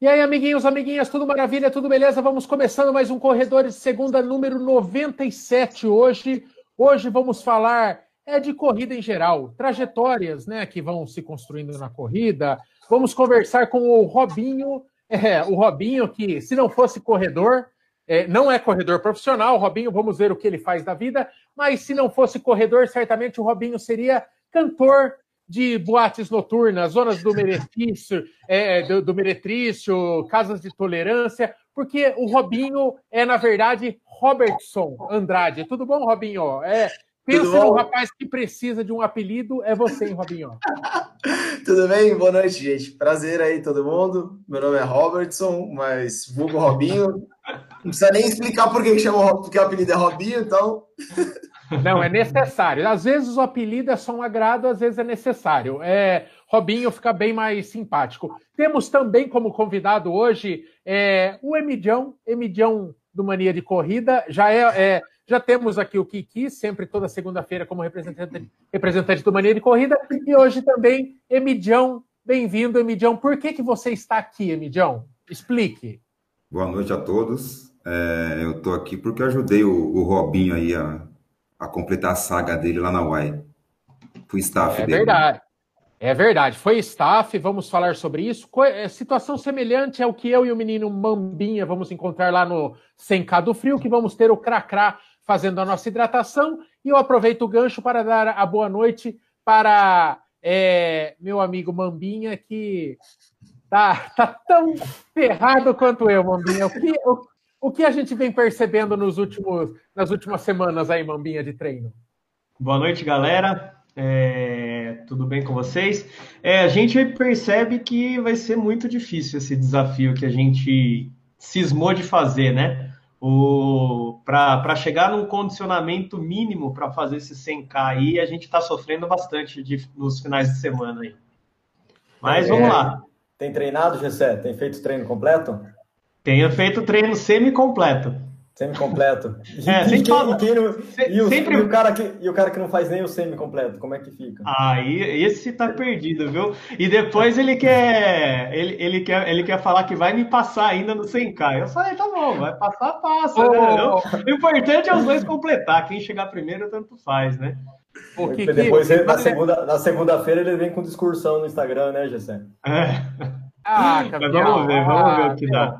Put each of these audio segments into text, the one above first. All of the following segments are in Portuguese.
E aí, amiguinhos, amiguinhas, tudo maravilha, tudo beleza? Vamos começando mais um Corredores Segunda, número 97 hoje. Hoje vamos falar é de corrida em geral, trajetórias né, que vão se construindo na corrida. Vamos conversar com o Robinho, é, o Robinho que, se não fosse corredor, é, não é corredor profissional, Robinho, vamos ver o que ele faz da vida, mas se não fosse corredor, certamente o Robinho seria cantor, de boates noturnas, zonas do meretrício, é, do, do meretrício, casas de tolerância, porque o Robinho é, na verdade, Robertson Andrade. Tudo bom, Robinho? É, pensa no rapaz que precisa de um apelido, é você, hein, Robinho? Tudo bem? Boa noite, gente. Prazer aí, todo mundo. Meu nome é Robertson, mas vulgo Robinho. Não precisa nem explicar por que chama porque o apelido é Robinho, então. Não, é necessário. Às vezes o apelido é só um agrado, às vezes é necessário. É, Robinho fica bem mais simpático. Temos também como convidado hoje é, o Emidião, Emidião do Mania de Corrida. Já é, é já temos aqui o Kiki, sempre toda segunda-feira como representante, representante do Mania de Corrida. E hoje também Emidião. Bem-vindo, Emidião. Por que, que você está aqui, Emidião? Explique. Boa noite a todos. É, eu estou aqui porque ajudei o, o Robinho aí a a completar a saga dele lá na UAI. Fui staff é dele. É verdade. É verdade, foi staff, vamos falar sobre isso. É, situação semelhante ao que eu e o menino Mambinha vamos encontrar lá no K do Frio, que vamos ter o Cracrá fazendo a nossa hidratação. E eu aproveito o gancho para dar a boa noite para é, meu amigo Mambinha, que tá, tá tão ferrado quanto eu, Mambinha. O que, o, o que a gente vem percebendo nos últimos, nas últimas semanas aí, Mambinha, de treino? Boa noite, galera. É, tudo bem com vocês? É, a gente percebe que vai ser muito difícil esse desafio que a gente cismou de fazer, né? Para chegar num condicionamento mínimo para fazer esse 100K aí, a gente está sofrendo bastante de, nos finais de semana aí. Mas é, vamos lá. Tem treinado, Gessé? Tem feito treino completo? Tenha feito treino semi-completo. Semi-completo. É, e, quem, e, quem não, e, o, sempre... e, o cara que, e o cara que não faz nem o semi-completo, como é que fica? Aí, esse tá perdido, viu? E depois ele quer, ele, ele, quer, ele quer falar que vai me passar ainda no 100k. Eu falei, tá bom, vai passar, passa. Oh. Né? O importante é os dois completar. Quem chegar primeiro, tanto faz, né? Porque depois, que... na segunda-feira, segunda ele vem com discursão no Instagram, né, Gessé? É. Ah, vamos ver, vamos ver o que dá.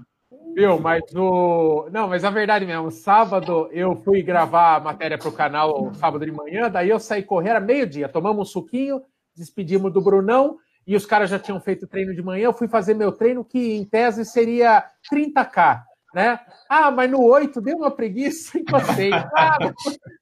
Viu, mas o. Não, mas a verdade mesmo, sábado eu fui gravar a matéria para o canal sábado de manhã, daí eu saí correr era meio-dia, tomamos um suquinho, despedimos do Brunão e os caras já tinham feito treino de manhã. Eu fui fazer meu treino, que em tese seria 30K, né? Ah, mas no 8 deu uma preguiça e passei. Ah,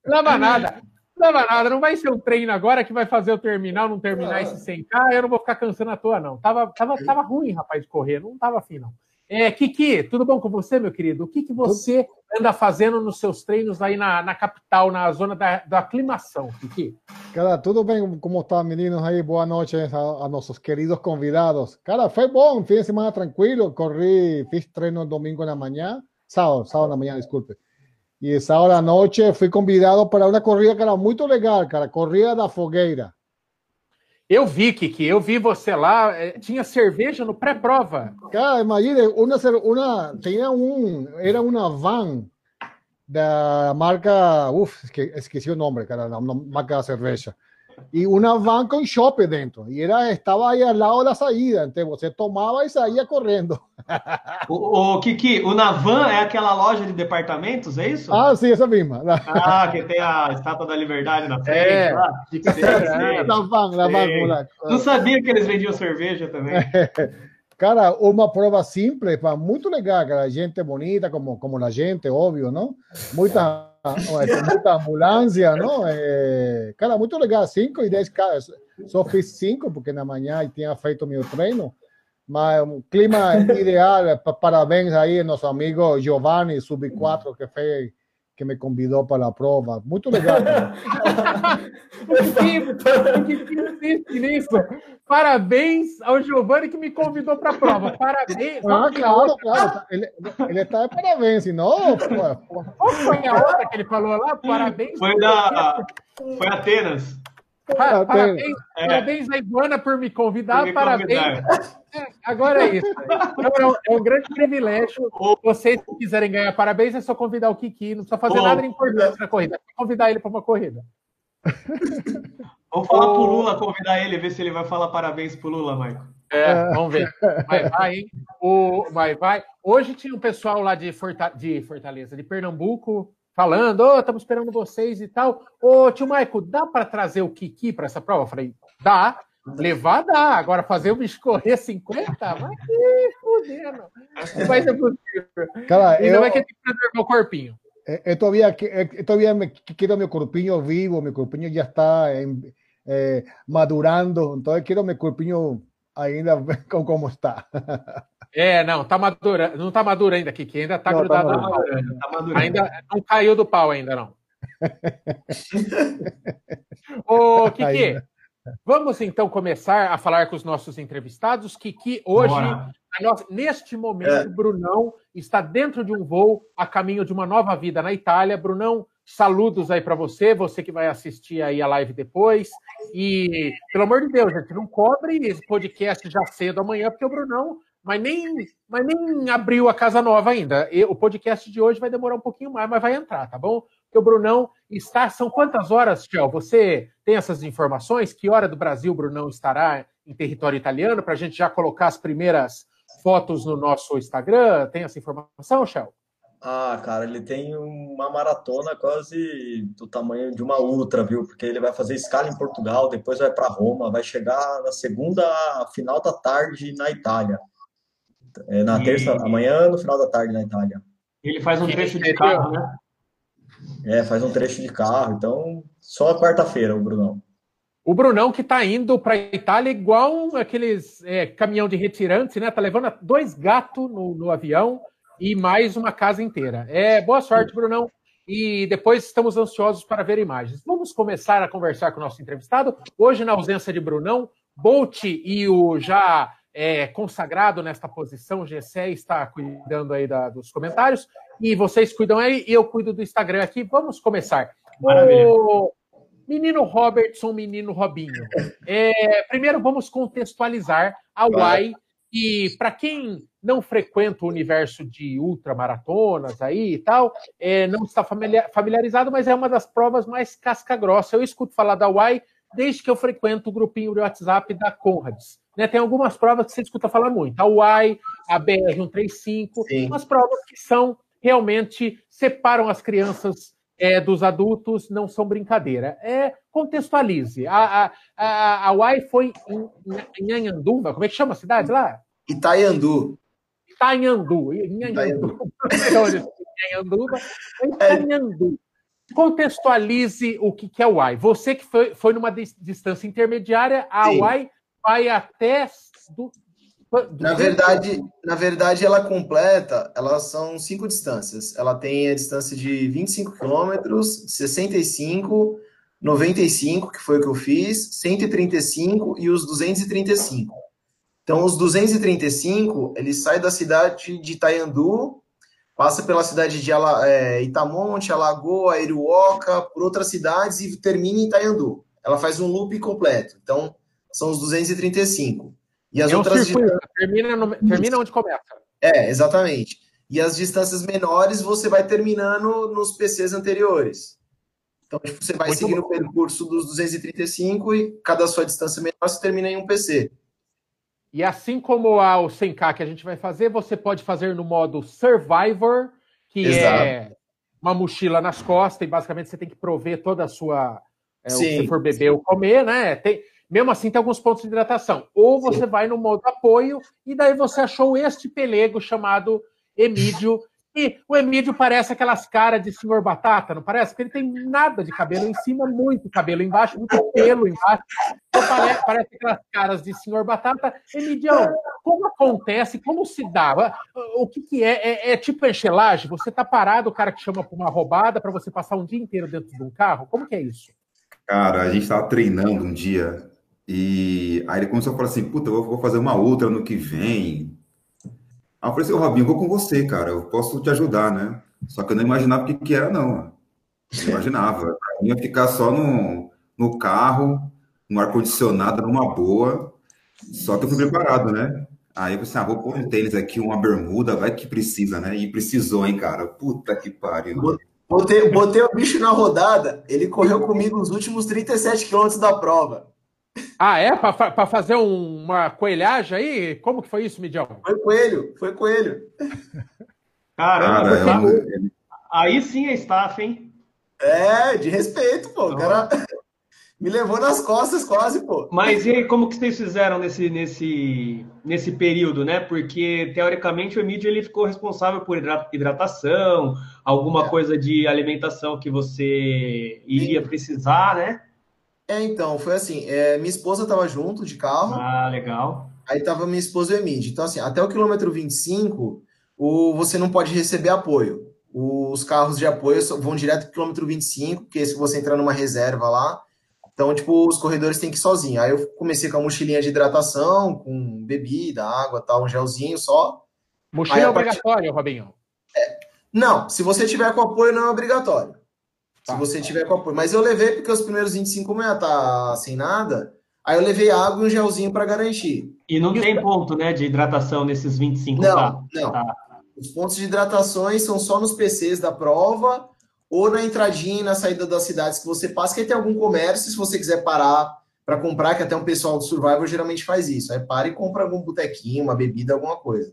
não dava nada. Não dava nada, não vai ser um treino agora que vai fazer eu terminar não terminar esse 100K, eu não vou ficar cansando à toa, não. Tava, tava, tava ruim, rapaz, de correr, não tava afim, não. É, Kiki, tudo bom com você, meu querido? O que, que você anda fazendo nos seus treinos aí na, na capital, na zona da, da aclimação, Kiki? Cara, tudo bem? Como estão, meninos aí? Boa noite a, a, nossos queridos convidados. Cara, foi bom, fim de semana tranquilo. Corri, fiz treino domingo na manhã, sábado, sábado na manhã, desculpe. E sábado à noite fui convidado para uma corrida, cara, muito legal, cara, corrida da fogueira. Eu vi, Kiki, eu vi você lá, é, tinha cerveja no pré-prova. Cara, imagina, uma, uma, tinha um, era uma van da marca, uf, esqueci o nome, cara, a marca da cerveja. Y una van con shopping dentro. Y era, estaba ahí al lado de la saída. Então você tomava e saía correndo. O, o Kiki, una van é aquela loja de departamentos, é isso? Ah, sim, essa mesma. Ah, que tem a estátua da liberdade na frente. É, lá. É, van, na van. Não sabia que eles vendiam cerveja também. Cara, uma prova simples, muito legal, cara. Gente bonita, como, como a gente, óbvio, não? Muita muita ambulância, não? É, cara, muito legal, 5 e 10 caras. Só fiz 5, porque na manhã tinha feito meu treino. Mas um clima ideal, parabéns aí, nosso amigo Giovanni, sub-4, que fez que me convidou para a prova. Muito legal. o que, insiste nisso? Parabéns ao Giovanni que me convidou para a prova. Parabéns. Ah, claro, claro. Ele, ele está de parabéns, senão. Qual foi a outra que ele falou lá? Parabéns. Foi da. Foi Atenas. Parabéns, é. parabéns a Ivana por me convidar. Por me parabéns. É, Agora é isso. Então, é um grande privilégio. Vocês que quiserem ganhar parabéns, é só convidar o Kiki. Não precisa fazer nada importante na corrida. É convidar ele para uma corrida. Vamos falar pro Lula, convidar ele, ver se ele vai falar parabéns pro Lula, Maicon. É, vamos ver. Vai, vai, hein? O, vai, vai. Hoje tinha um pessoal lá de, Forta, de Fortaleza, de Pernambuco, falando: oh, estamos esperando vocês e tal. Ô, tio Maico, dá para trazer o Kiki para essa prova? Eu falei: dá. Levar dá. Agora fazer o bicho correr 50? Vai que fudendo. Não vai ser possível. Cara, Ainda eu... vai que tem que preservar o corpinho. Eu todavía, eu todavía me quiero mi corpiño vivo, mi corpiño ya está en, eh, madurando, entonces quiero mi corpiño ainda como está. É, não, tá madura, não tá maduro ainda, Kiki, ainda tá não, grudado tá pau. Tá ainda não caiu do pau ainda, não. Ô, Kiki, ainda. vamos então começar a falar com os nossos entrevistados. Kiki, hoje, nossa, neste momento, é. Brunão está dentro de um voo a caminho de uma nova vida na Itália. Brunão, saludos aí para você, você que vai assistir aí a live depois. E, pelo amor de Deus, gente, não cobre esse podcast já cedo amanhã, porque o Brunão mas nem, mas nem abriu a casa nova ainda. E o podcast de hoje vai demorar um pouquinho mais, mas vai entrar, tá bom? Porque o Brunão está. São quantas horas, Tchel? Você tem essas informações? Que hora do Brasil o Brunão estará em território italiano? Para a gente já colocar as primeiras fotos no nosso Instagram? Tem essa informação, Tchel? Ah, cara, ele tem uma maratona quase do tamanho de uma ultra, viu? Porque ele vai fazer escala em Portugal, depois vai para Roma, vai chegar na segunda final da tarde na Itália. É na e... terça, amanhã, no final da tarde na Itália. Ele faz um trecho de carro, né? É, faz um trecho de carro. Então, só quarta-feira, o Brunão. O Brunão que está indo para a Itália igual aqueles é, caminhão de retirantes, né? Tá levando dois gatos no, no, avião e mais uma casa inteira. É boa sorte, Brunão. E depois estamos ansiosos para ver imagens. Vamos começar a conversar com o nosso entrevistado. Hoje, na ausência de Brunão, Bolt e o já é, consagrado nesta posição, o Gessé está cuidando aí da, dos comentários, e vocês cuidam aí, e eu cuido do Instagram aqui. Vamos começar. Maravilha. O menino Robertson, menino Robinho. É, primeiro vamos contextualizar a UAI, e para quem não frequenta o universo de ultramaratonas aí e tal, é, não está familiarizado, mas é uma das provas mais casca-grossa. Eu escuto falar da UAI desde que eu frequento o grupinho de WhatsApp da Conrads. Né, tem algumas provas que você escuta falar muito. A UAI, a BR-135, umas provas que são realmente separam as crianças é, dos adultos, não são brincadeira. É, contextualize. A, a, a, a UAI foi em, em como é que chama a cidade lá? Itaiandu. Itaiandu. Itaiandu. Itaianduva. Itaiandu. Contextualize o que é a UAI. Você que foi, foi numa distância intermediária, a Sim. UAI vai até do, do na verdade, na verdade, ela completa, elas são cinco distâncias. Ela tem a distância de 25 quilômetros, 65, 95, que foi o que eu fiz, 135 e os 235. Então, os 235, ele sai da cidade de Itaiandu, passa pela cidade de é, Itamonte, Alagoa, Eriuoca, por outras cidades e termina em Itaiandu. Ela faz um loop completo. Então, são os 235. E as é outras. Circuito, termina, no, termina onde começa. É, exatamente. E as distâncias menores você vai terminando nos PCs anteriores. Então, tipo, você vai Muito seguindo bom. o percurso dos 235 e cada sua distância menor você termina em um PC. E assim como a, o 100K que a gente vai fazer, você pode fazer no modo Survivor, que Exato. é uma mochila nas costas e basicamente você tem que prover toda a sua. É, o que você for beber ou comer, né? Tem, mesmo assim, tem alguns pontos de hidratação. Ou você Sim. vai no modo apoio, e daí você achou este pelego chamado Emílio. E o Emílio parece aquelas caras de senhor batata, não parece? Porque ele tem nada de cabelo em cima, muito cabelo embaixo, muito pelo embaixo. Então parece, parece aquelas caras de senhor batata. Emílio, como acontece? Como se dá? O que, que é? é? é? tipo enxelagem? Você tá parado, o cara que chama para uma roubada para você passar um dia inteiro dentro de um carro? Como que é isso? Cara, a gente estava treinando um dia e aí ele começou a falar assim, puta, eu vou fazer uma outra no que vem. Aí eu falei assim, ô Robinho, vou com você, cara, eu posso te ajudar, né? Só que eu não imaginava o que, que era, não. Não imaginava. Pra ia ficar só no, no carro, no ar-condicionado, numa boa. Só que eu fui preparado, né? Aí eu pensei, ah, vou pôr um tênis aqui, uma bermuda, vai que precisa, né? E precisou, hein, cara? Puta que pariu. Botei, botei o bicho na rodada, ele correu comigo os últimos 37 quilômetros da prova. Ah, é? Para fazer um, uma coelhagem aí? Como que foi isso, Midião? Foi coelho, foi coelho. Caramba, cara, é aí sim é staff, hein? É, de respeito, pô. O cara me levou nas costas quase, pô. Mas e aí, como que vocês fizeram nesse, nesse, nesse período, né? Porque, teoricamente, o Emílio ele ficou responsável por hidratação, alguma é. coisa de alimentação que você iria precisar, né? É, então, foi assim, é, minha esposa estava junto de carro. Ah, legal. Aí tava minha esposa e o Emílio. Então, assim, até o quilômetro 25, o, você não pode receber apoio. Os carros de apoio vão direto para o quilômetro 25, porque se você entrar numa reserva lá, então, tipo, os corredores têm que ir sozinho. Aí eu comecei com a mochilinha de hidratação, com bebida, água, tal, um gelzinho só. Mochila é obrigatória, Robinho? É, não, se você tiver com apoio, não é obrigatório. Tá. Se você tiver com apoio. Mas eu levei porque os primeiros 25 não ia estar tá sem nada. Aí eu levei água e um gelzinho para garantir. E não tem ponto, né, de hidratação nesses 25 Não, tá? não. Tá. Os pontos de hidratações são só nos PCs da prova ou na entradinha e na saída das cidades que você passa, que aí tem algum comércio, se você quiser parar para comprar, que até um pessoal do Survival geralmente faz isso. Aí para e compra algum botequinho, uma bebida, alguma coisa.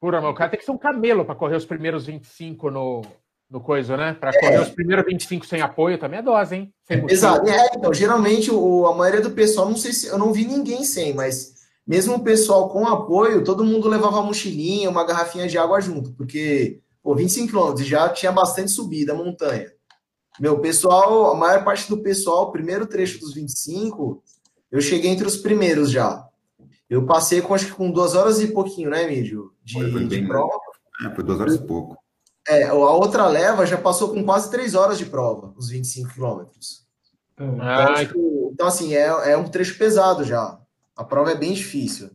Pura, mas o cara tem que ser um camelo para correr os primeiros 25 no, no coisa, né? Para correr é. os primeiros 25 sem apoio também é dose, hein? Exato. É, então, geralmente, o, a maioria do pessoal, não sei se eu não vi ninguém sem, mas mesmo o pessoal com apoio, todo mundo levava uma mochilinha, uma garrafinha de água junto, porque, pô, 25 quilômetros já tinha bastante subida, montanha. Meu, pessoal, a maior parte do pessoal, o primeiro trecho dos 25, eu cheguei entre os primeiros já. Eu passei com, acho que com duas horas e pouquinho, né, Mídio? De, foi, de prova. É, foi duas horas e pouco. É, a outra leva já passou com quase três horas de prova, os 25 quilômetros. Ah, então, então, assim, é, é um trecho pesado já. A prova é bem difícil.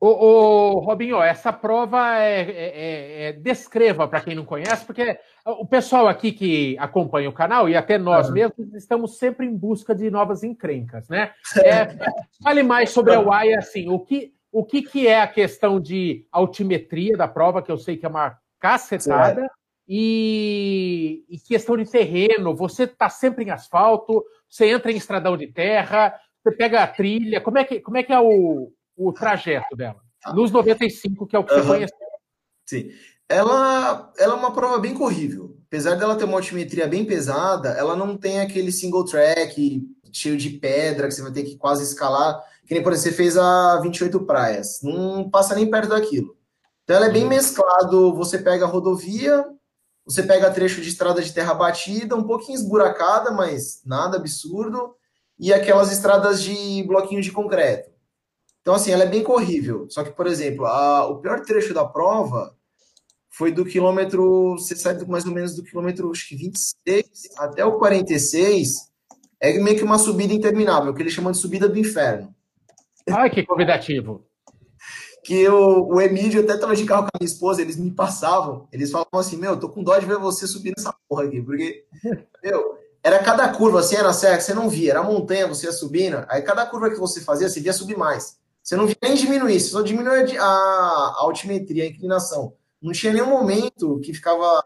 Ô, ô Robinho, essa prova é, é, é, é descreva para quem não conhece, porque o pessoal aqui que acompanha o canal e até nós uhum. mesmos estamos sempre em busca de novas encrencas, né? É, fale mais sobre a UAI, assim, o que, o que, que é a questão de altimetria da prova, que eu sei que é uma cacetada. E, e, questão de terreno, você está sempre em asfalto, você entra em estradão de terra, você pega a trilha, como é que, como é, que é o, o trajeto dela? Nos 95, que é o que uhum. você conhece. Sim. Ela, ela é uma prova bem corrível. Apesar dela ter uma altimetria bem pesada, ela não tem aquele single track cheio de pedra que você vai ter que quase escalar. Que nem, por exemplo, você fez a 28 praias. Não passa nem perto daquilo. Então ela é bem uhum. mesclado, você pega a rodovia, você pega trecho de estrada de terra batida, um pouquinho esburacada, mas nada absurdo, e aquelas estradas de bloquinho de concreto. Então, assim, ela é bem corrível. Só que, por exemplo, a, o pior trecho da prova foi do quilômetro, você sai mais ou menos do quilômetro acho que 26 até o 46, é meio que uma subida interminável, que eles chamam de subida do inferno. Ai, que convidativo que o, o Emílio até tava de carro com a minha esposa, eles me passavam, eles falavam assim, meu, tô com dó de ver você subir nessa porra aqui, porque, meu, era cada curva, assim, era serra, você não via, era montanha, você ia subindo, aí cada curva que você fazia, você via subir mais. Você não via nem diminuir, você só diminuía a, a altimetria, a inclinação. Não tinha nenhum momento que ficava,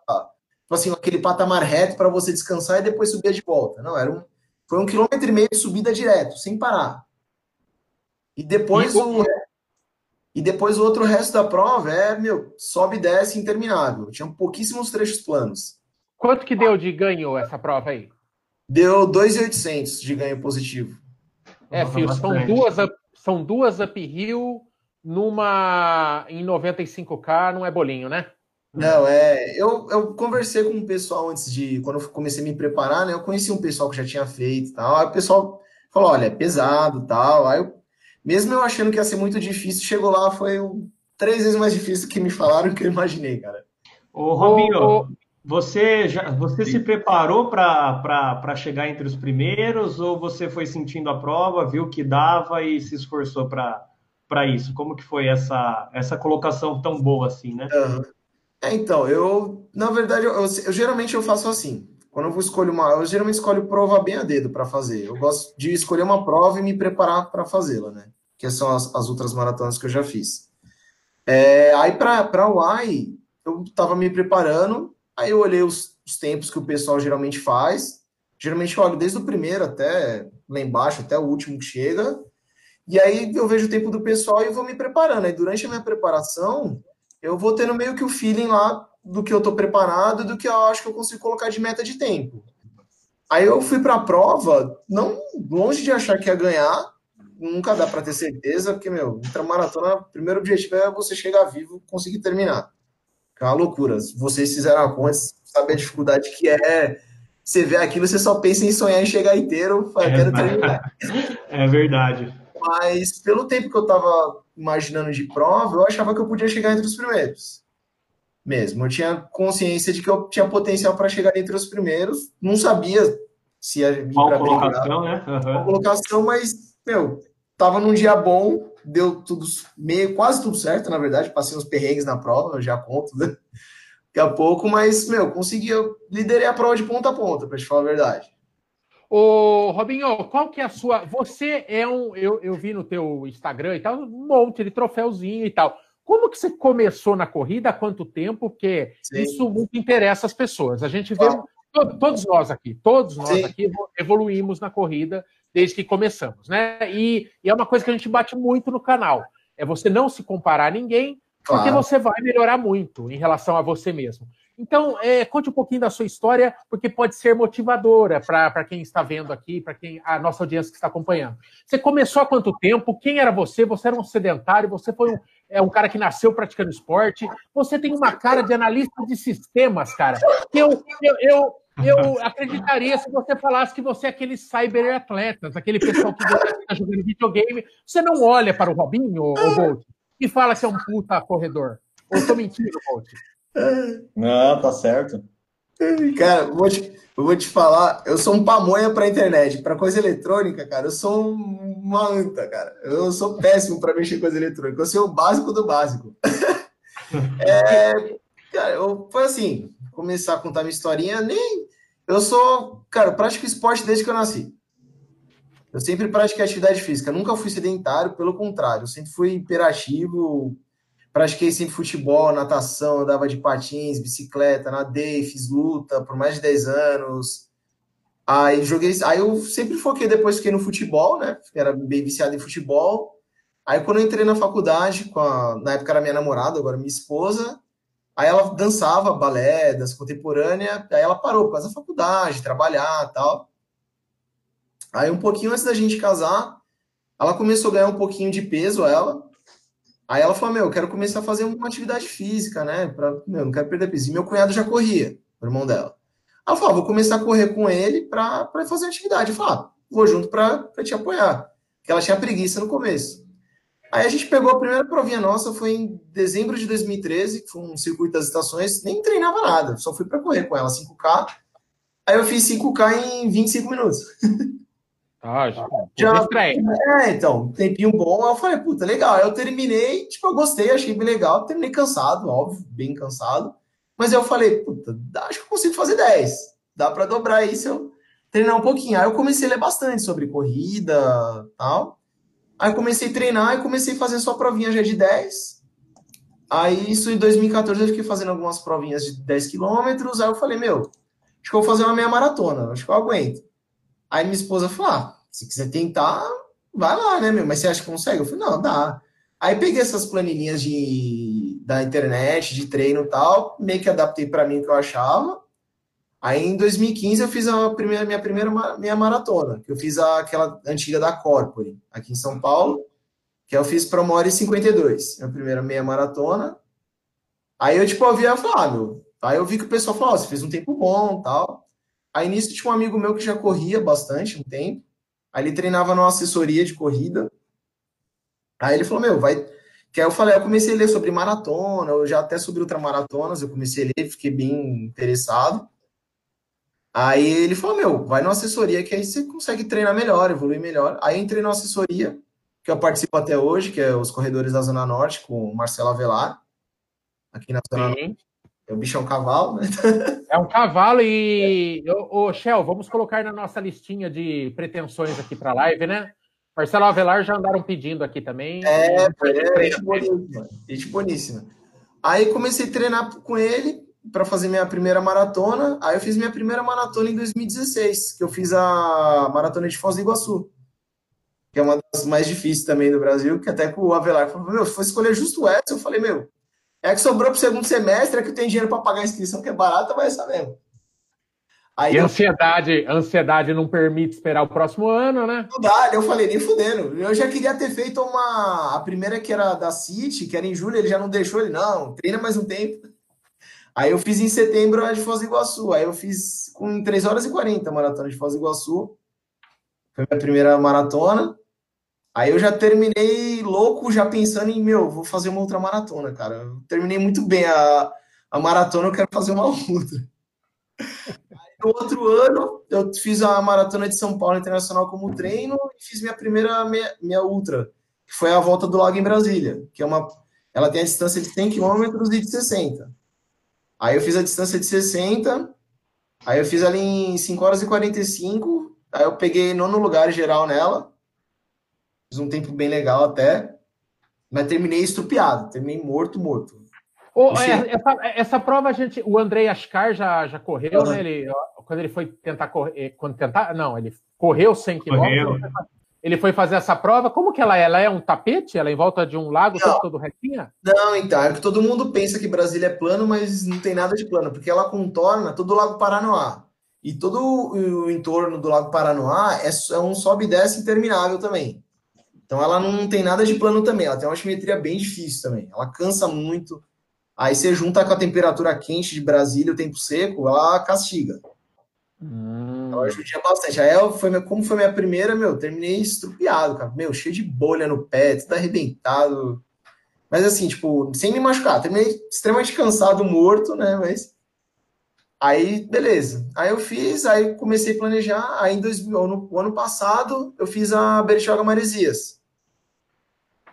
tipo assim, aquele patamar reto para você descansar e depois subir de volta. Não, era um, foi um quilômetro e meio de subida direto, sem parar. E depois e, o, e depois o outro resto da prova é, meu, sobe e desce interminável. Tinha pouquíssimos trechos planos. Quanto que deu de ganho essa prova aí? Deu 2,800 de ganho positivo. É, filho, são duas, são duas uphill numa em 95k, não é bolinho, né? Não, é. Eu, eu conversei com o pessoal antes de. Quando eu comecei a me preparar, né? Eu conheci um pessoal que já tinha feito e tal. Aí o pessoal falou: olha, é pesado tal. Aí eu mesmo eu achando que ia ser muito difícil, chegou lá, foi três vezes mais difícil que me falaram que eu imaginei, cara. Ô, Robinho, você, já, você se preparou para chegar entre os primeiros ou você foi sentindo a prova, viu que dava e se esforçou para isso? Como que foi essa, essa colocação tão boa assim, né? Uhum. É, então, eu, na verdade, eu, eu, eu, geralmente eu faço assim. Quando eu vou escolher uma, eu geralmente escolho prova bem a dedo para fazer. Eu gosto de escolher uma prova e me preparar para fazê-la, né? Que são as, as outras maratonas que eu já fiz. É, aí para o AI, eu estava me preparando, aí eu olhei os, os, tempos que o pessoal geralmente faz. Geralmente eu olho desde o primeiro até lá embaixo, até o último que chega. E aí eu vejo o tempo do pessoal e vou me preparando. Aí durante a minha preparação, eu vou tendo meio que o feeling lá do que eu tô preparado, do que eu acho que eu consigo colocar de meta de tempo. Aí eu fui para a prova, não longe de achar que ia ganhar, nunca dá para ter certeza, porque, meu, ultramaratona, o primeiro objetivo é você chegar vivo conseguir terminar. É uma loucura. Se vocês fizeram a conta, saber a dificuldade que é. Você vê aquilo, você só pensa em sonhar em chegar inteiro, é, quero terminar. É verdade. Mas pelo tempo que eu tava imaginando de prova, eu achava que eu podia chegar entre os primeiros. Mesmo. Eu tinha consciência de que eu tinha potencial para chegar entre os primeiros. Não sabia se ia vir para colocação, né? Uhum. colocação, mas, meu, tava num dia bom, deu tudo meio, quase tudo certo, na verdade. Passei uns perrengues na prova, já conto, né? Daqui a pouco, mas, meu, consegui, eu liderei a prova de ponta a ponta, para te falar a verdade. Ô, Robinho, qual que é a sua. Você é um. Eu, eu vi no teu Instagram e tal, um monte de troféuzinho e tal. Como que você começou na corrida? Há quanto tempo? Porque Sim. isso muito interessa as pessoas. A gente vê. Todos nós aqui, todos nós Sim. aqui evoluímos na corrida desde que começamos, né? E, e, é uma coisa que a gente bate muito no canal. É você não se comparar a ninguém, claro. porque você vai melhorar muito em relação a você mesmo. Então, é, conte um pouquinho da sua história, porque pode ser motivadora para quem está vendo aqui, para quem a nossa audiência que está acompanhando. Você começou há quanto tempo? Quem era você? Você era um sedentário? Você foi um, é, um cara que nasceu praticando esporte? Você tem uma cara de analista de sistemas, cara. Eu, eu, eu, eu acreditaria se você falasse que você é aquele cyberatletas, aquele pessoal que está jogando videogame. Você não olha para o Robinho, o Bolt, e fala que é um puta corredor. Ou estou mentindo, Bolt? Não, tá certo. Cara, eu vou, te, eu vou te falar, eu sou um pamonha pra internet. Pra coisa eletrônica, cara, eu sou uma anta, cara. Eu sou péssimo pra mexer com coisa eletrônica. Eu sou o básico do básico. é, cara, eu, foi assim, começar a contar minha historinha, nem... Eu sou, cara, pratico esporte desde que eu nasci. Eu sempre pratiquei atividade física, nunca fui sedentário, pelo contrário, eu sempre fui imperativo, Pratiquei sempre futebol, natação, andava de patins, bicicleta, nadei, fiz luta por mais de 10 anos. Aí joguei, aí eu sempre foquei depois fiquei no futebol, né? Era bem viciado em futebol. Aí quando eu entrei na faculdade, a, na época era minha namorada, agora minha esposa, aí ela dançava balé, dança contemporânea, aí ela parou por causa da faculdade, trabalhar tal. Aí um pouquinho antes da gente casar, ela começou a ganhar um pouquinho de peso, ela, Aí ela falou: Meu, eu quero começar a fazer uma atividade física, né? Pra, meu, não quero perder peso. E meu cunhado já corria, o irmão dela. Ela falou: Vou começar a correr com ele para fazer atividade. Eu falei: ah, Vou junto para te apoiar. Porque ela tinha preguiça no começo. Aí a gente pegou a primeira provinha nossa, foi em dezembro de 2013, que foi um circuito das estações, nem treinava nada, só fui para correr com ela, 5K. Aí eu fiz 5K em 25 minutos. Ah, já. já é, então, tempinho bom. Aí eu falei, puta, legal. Aí eu terminei, tipo, eu gostei, achei bem legal. Terminei cansado, óbvio, bem cansado. Mas eu falei, puta, acho que eu consigo fazer 10. Dá para dobrar se eu treinar um pouquinho. Aí eu comecei a ler bastante sobre corrida tal. Aí comecei a treinar e comecei a fazer só provinha já de 10. Aí, isso em 2014, eu fiquei fazendo algumas provinhas de 10 quilômetros. Aí eu falei, meu, acho que eu vou fazer uma meia maratona, acho que eu aguento. Aí minha esposa falou: ah, se quiser tentar, vai lá, né, meu? Mas você acha que consegue? Eu falei: não, dá. Aí peguei essas planilhinhas de, da internet, de treino e tal, meio que adaptei para mim o que eu achava. Aí em 2015 eu fiz a primeira, minha primeira minha maratona, que eu fiz a, aquela antiga da Corpore, aqui em São Paulo, que eu fiz para uma hora e 52, minha primeira meia maratona. Aí eu, tipo, falar, ah, meu, aí eu vi que o pessoal falou, oh, você fez um tempo bom tal. Aí nisso tinha um amigo meu que já corria bastante um tempo. Aí ele treinava numa assessoria de corrida. Aí ele falou: Meu, vai. Que aí eu falei: Eu comecei a ler sobre maratona, eu já até sobre ultramaratonas, eu comecei a ler, fiquei bem interessado. Aí ele falou: Meu, vai numa assessoria que aí você consegue treinar melhor, evoluir melhor. Aí entrei numa assessoria, que eu participo até hoje, que é os Corredores da Zona Norte, com o Marcelo Avelar, aqui na Zona Sim. Norte. O bicho é um cavalo, né? É um cavalo e. Ô, Shell, vamos colocar na nossa listinha de pretensões aqui para a live, né? Marcelo Avelar já andaram pedindo aqui também. É, é, gente boníssima. Gente boníssima. Aí comecei a treinar com ele para fazer minha primeira maratona. Aí eu fiz minha primeira maratona em 2016, que eu fiz a maratona de Foz do Iguaçu, que é uma das mais difíceis também do Brasil, que até com o Avelar falou: Meu, se for escolher justo essa, eu falei: Meu, é que sobrou para o segundo semestre, é que eu tenho dinheiro para pagar a inscrição, que é barata, vai essa mesmo. Aí e a ansiedade, ansiedade não permite esperar o próximo ano, né? Não dá, eu falei, nem fudendo. Eu já queria ter feito uma. A primeira que era da City, que era em julho, ele já não deixou, ele, não, treina mais um tempo. Aí eu fiz em setembro a de Foz do Iguaçu. Aí eu fiz com 3 horas e 40 a maratona de Foz do Iguaçu. Foi minha primeira maratona. Aí eu já terminei louco, já pensando em, meu, vou fazer uma outra maratona, cara. Eu terminei muito bem a, a maratona, eu quero fazer uma outra. No outro ano, eu fiz a maratona de São Paulo Internacional como treino e fiz minha primeira minha, minha ultra, que foi a volta do lago em Brasília, que é uma ela tem a distância de 100 km e de 60. Aí eu fiz a distância de 60, aí eu fiz ali em 5 horas e 45, aí eu peguei nono lugar geral nela. Fiz um tempo bem legal até, mas terminei estupiado, terminei morto, morto. Oh, essa, essa, prova a gente, o Andrei Ascar já, já correu, uhum. né? Ele, quando ele foi tentar correr, eh, quando tentar, não, ele correu 100 quilômetros. Ele foi fazer essa prova. Como que ela é? Ela é um tapete? Ela é em volta de um lago não. todo retinha? Não, então, é que todo mundo pensa que Brasília é plano, mas não tem nada de plano, porque ela contorna todo o Lago Paranoá. E todo o entorno do Lago Paranoá é, é um sobe e desce interminável também. Então ela não tem nada de plano também, ela tem uma altimetria bem difícil também. Ela cansa muito. Aí você junta com a temperatura quente de Brasília, o tempo seco, ela castiga. Hum. Ela ajudia bastante. Aí foi, como foi minha primeira, meu, terminei estrupiado, cara. Meu, cheio de bolha no pé, tudo arrebentado. Mas assim, tipo, sem me machucar. Terminei extremamente cansado, morto, né? Mas. Aí, beleza. Aí eu fiz, aí comecei a planejar. Aí em dois, no, ano passado, eu fiz a Bertioga Maresias.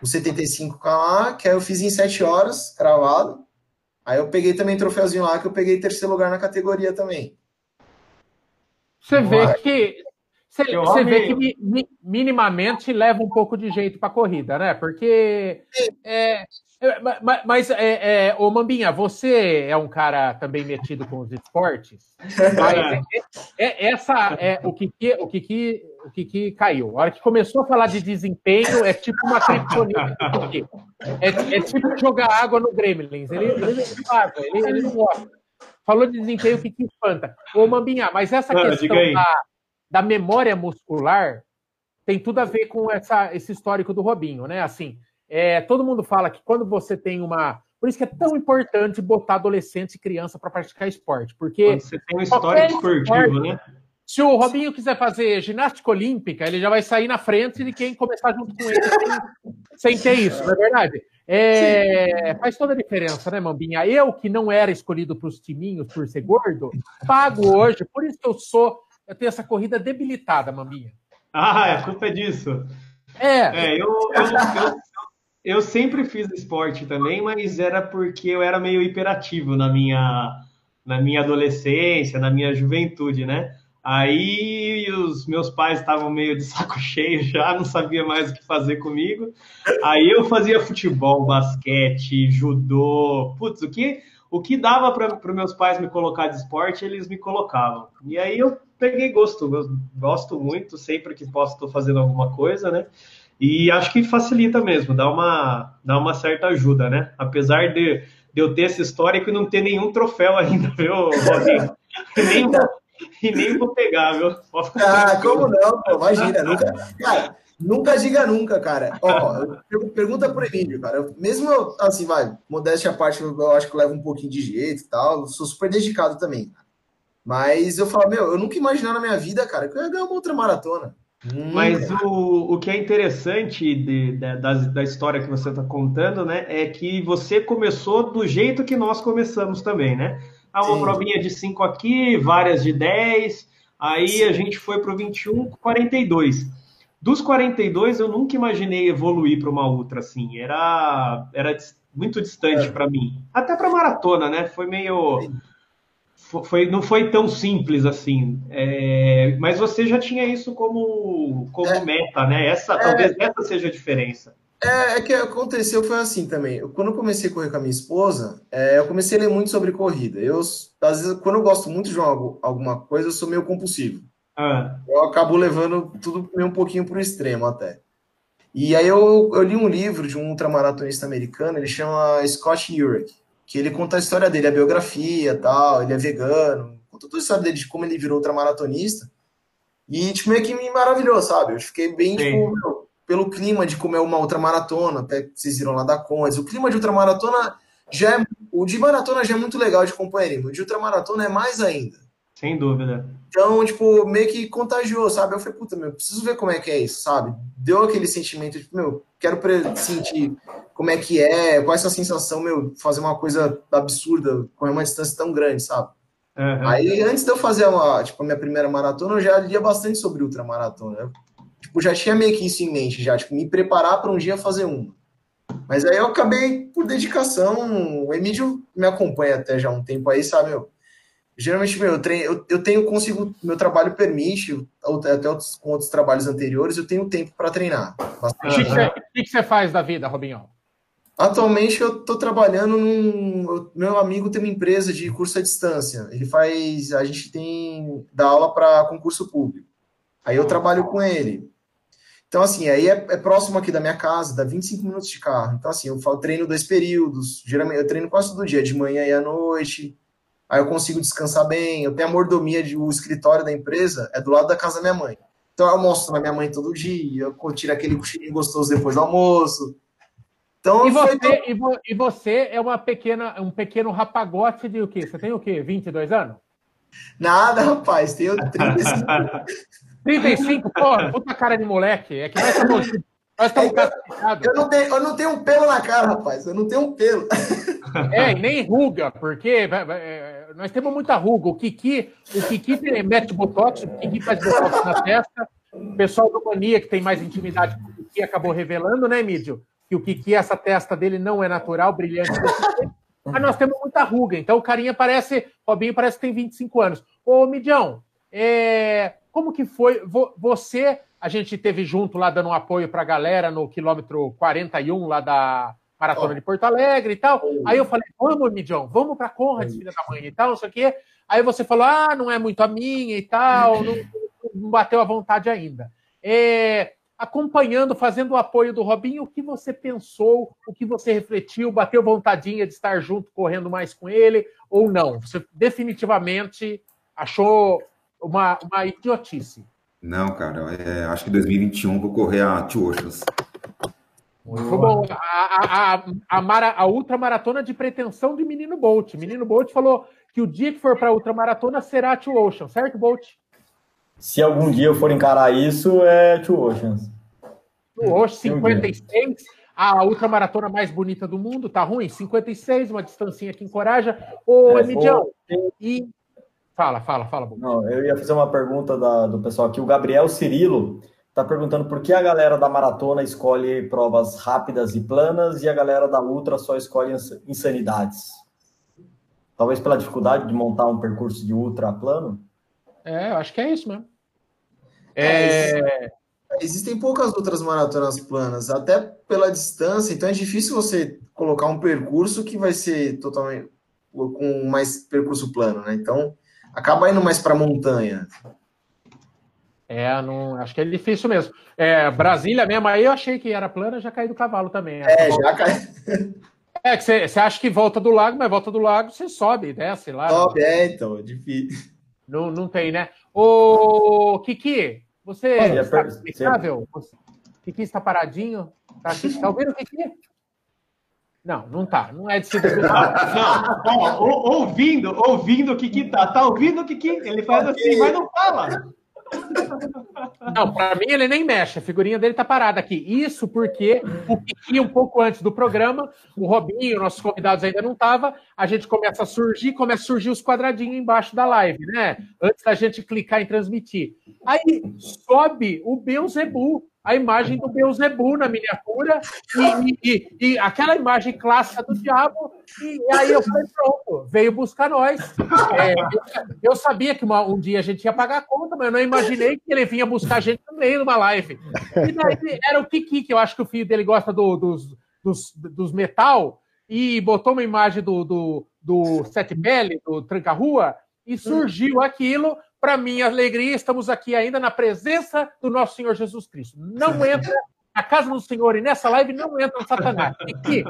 O 75 lá, que aí eu fiz em 7 horas, cravado. Aí eu peguei também troféuzinho lá, que eu peguei terceiro lugar na categoria também. Você vê que você, você vê que minimamente leva um pouco de jeito para a corrida, né? Porque é, é mas, é, é, ô Mambinha, você é um cara também metido com os esportes. Mas é, é, essa é o que, o que, o que, que caiu. A hora que começou a falar de desempenho, é tipo uma criptonita. É, é tipo jogar água no Gremlins. Ele, ele, ele, ele, ele não gosta. Falou de desempenho, que, que espanta? Ô Mambinha, mas essa ah, questão da, da memória muscular tem tudo a ver com essa, esse histórico do Robinho, né? Assim, é, todo mundo fala que quando você tem uma. Por isso que é tão importante botar adolescente e criança para praticar esporte. Porque. Quando você tem um histórico esportivo, né? Se o Robinho quiser fazer ginástica olímpica, ele já vai sair na frente de quem começar junto com ele sem, sem ter isso, não é verdade? É, faz toda a diferença, né, Mambinha? Eu, que não era escolhido para os timinhos por ser gordo, pago hoje. Por isso que eu sou. Eu tenho essa corrida debilitada, Mambinha. Ah, a culpa é disso. É. é eu, eu, eu, eu sempre fiz esporte também, mas era porque eu era meio hiperativo na minha, na minha adolescência, na minha juventude, né? Aí os meus pais estavam meio de saco cheio já, não sabia mais o que fazer comigo. Aí eu fazia futebol, basquete, judô, putz, o que o que dava para meus pais me colocar de esporte, eles me colocavam. E aí eu peguei gosto, eu gosto muito, sempre que posso estou fazendo alguma coisa, né? E acho que facilita mesmo, dá uma, dá uma certa ajuda, né? Apesar de, de eu ter essa história e não ter nenhum troféu ainda, viu, Robinho? Nem, e nem vou pegar, viu? Ah, como não, pô, imagina, nunca. Cara, nunca diga nunca, cara. Ó, pergunta pro Emílio, cara. Mesmo assim, vai, modéstia à parte, eu acho que leva um pouquinho de jeito e tal. Sou super dedicado também. Mas eu falo, meu, eu nunca imaginava na minha vida, cara, que eu ia ganhar uma outra maratona. Mas o, o que é interessante de, de, da, da história que você está contando, né, é que você começou do jeito que nós começamos também, né? Ah, uma Sim. provinha de 5 aqui, várias de 10. Aí Sim. a gente foi para o 21, 42. Dos 42, eu nunca imaginei evoluir para uma ultra assim. Era, era muito distante é. para mim. Até para maratona, né? Foi meio. foi, não foi tão simples assim. É, mas você já tinha isso como, como é, meta, né? Essa, é, talvez essa seja a diferença. É, é que aconteceu foi assim também. Eu, quando eu comecei a correr com a minha esposa, é, eu comecei a ler muito sobre corrida. Eu, às vezes, quando eu gosto muito de algo, alguma coisa, eu sou meio compulsivo. Ah. Eu acabo levando tudo meio um pouquinho para o extremo até. E aí eu, eu li um livro de um ultramaratonista americano, ele chama Scott Jurek, que ele conta a história dele, a biografia tal, ele é vegano, conta toda a história dele de como ele virou ultramaratonista. E, tipo, meio que me maravilhou, sabe? Eu fiquei bem, Sim. tipo, meu, pelo clima de como é uma ultramaratona, até vocês viram lá da Condes. O clima de ultramaratona já é. O de maratona já é muito legal de companheirismo, o de ultramaratona é mais ainda. Sem dúvida. Então, tipo, meio que contagiou, sabe? Eu falei, puta, meu, preciso ver como é que é isso, sabe? Deu aquele sentimento, tipo, meu, quero sentir como é que é, qual é essa sensação, meu, fazer uma coisa absurda, correr uma distância tão grande, sabe? Uhum. Aí, antes de eu fazer uma, tipo, a minha primeira maratona, eu já lia bastante sobre ultramaratona. Eu, tipo, já tinha meio que isso em mente, já, tipo, me preparar para um dia fazer uma. Mas aí eu acabei, por dedicação, o Emílio me acompanha até já há um tempo aí, sabe, meu? Geralmente, meu, eu, treino, eu, eu tenho, consigo, meu trabalho permite, até outros, com outros trabalhos anteriores, eu tenho tempo para treinar. O que, que, que, você faz da vida, Robinho? Atualmente eu estou trabalhando num. Meu amigo tem uma empresa de curso à distância. Ele faz. A gente tem. dá aula para concurso público. Aí eu trabalho com ele. Então, assim, aí é, é, próximo aqui da minha casa, dá 25 minutos de carro. Então, assim, eu treino dois períodos. Geralmente eu treino quase todo dia, de manhã e à noite aí eu consigo descansar bem, eu tenho a mordomia de o escritório da empresa é do lado da casa da minha mãe. Então eu almoço na minha mãe todo dia, eu tiro aquele cochilinho gostoso depois do almoço. Então, e, você, foi... e, vo, e, você é uma pequena, um pequeno rapagote de o quê? Você tem o quê? 22 anos? Nada, rapaz, tenho 35. 35? Porra, puta cara de moleque. É que nós estamos nós estamos é, eu, não tenho, eu não tenho um pelo na cara, rapaz. Eu não tenho um pelo. É, e nem ruga, porque é, nós temos muita ruga. O Kiki, o Kiki mete botox, o Kiki faz botox na testa. O pessoal do Mania, que tem mais intimidade com o Kiki, acabou revelando, né, Mídio? Que o Kiki, essa testa dele não é natural, brilhante. Mas nós temos muita ruga. Então o carinha parece, Robinho parece que tem 25 anos. Ô, Midião, é, como que foi? Você a gente teve junto lá dando um apoio para a galera no quilômetro 41 lá da Maratona de Porto Alegre e tal. Aí eu falei, vamos, Midião, vamos para Conrad, filha da mãe e tal, não sei o quê. Aí você falou, ah, não é muito a minha e tal, não, não bateu a vontade ainda. É, acompanhando, fazendo o apoio do Robinho, o que você pensou, o que você refletiu, bateu vontadinha de estar junto, correndo mais com ele, ou não? Você definitivamente achou uma, uma idiotice? Não, cara, é, acho que 2021 vou correr a Two Oceans. Bom. A, a, a, a, mara, a ultramaratona de pretensão de Menino Bolt. Menino Bolt falou que o dia que for para a ultramaratona será a Two Oceans, certo, Bolt? Se algum dia eu for encarar isso, é Two Oceans. Two Oceans, 56. A ultramaratona mais bonita do mundo, tá ruim? 56, uma distancinha que encoraja. Ô, é, Emidião, e Fala, fala, fala. Não, eu ia fazer uma pergunta da, do pessoal aqui. O Gabriel Cirilo está perguntando por que a galera da maratona escolhe provas rápidas e planas e a galera da ultra só escolhe insanidades. Talvez pela dificuldade de montar um percurso de ultra plano? É, eu acho que é isso mesmo. É... é... Existem poucas outras maratonas planas, até pela distância, então é difícil você colocar um percurso que vai ser totalmente com mais percurso plano, né? Então, acaba indo mais para montanha. É, não, acho que é difícil mesmo. É, Brasília mesmo, aí eu achei que era plana, já caí do cavalo também. É, já cai. É, que você acha que volta do lago, mas volta do lago, você sobe, desce lá. Sobe, é, então, é difícil. Não, não tem, né? Ô, Kiki, você Olha, está explicável? Kiki está paradinho? Tá, tá ouvindo o Kiki? Não, não tá. Não é de se Não, ó, ouvindo, ouvindo o Kiki tá. Tá ouvindo o Kiki? Ele faz assim, mas não fala. Não, para mim ele nem mexe, a figurinha dele tá parada aqui. Isso porque o Kiki, um pouco antes do programa, o Robinho, nossos convidados ainda não tava, a gente começa a surgir, começa a surgir os quadradinhos embaixo da live, né? Antes da gente clicar em transmitir. Aí sobe o Beuzebu a imagem do Beuzebu na miniatura e, e, e, aquela imagem clássica do diabo. E, aí eu falei, pronto, veio buscar nós. É, eu, sabia que uma, um dia a gente ia pagar a conta, mas eu não imaginei que ele vinha buscar a gente no meio de uma live. E daí era o Kiki, que eu acho que o filho dele gosta do, dos, dos, dos metal, e botou uma imagem do, do, do Sete Belle, do Tranca-Rua, e surgiu aquilo para minha alegria, estamos aqui ainda na presença do nosso Senhor Jesus Cristo. Não entra na casa do Senhor e nessa live não entra Satanás. Kiki,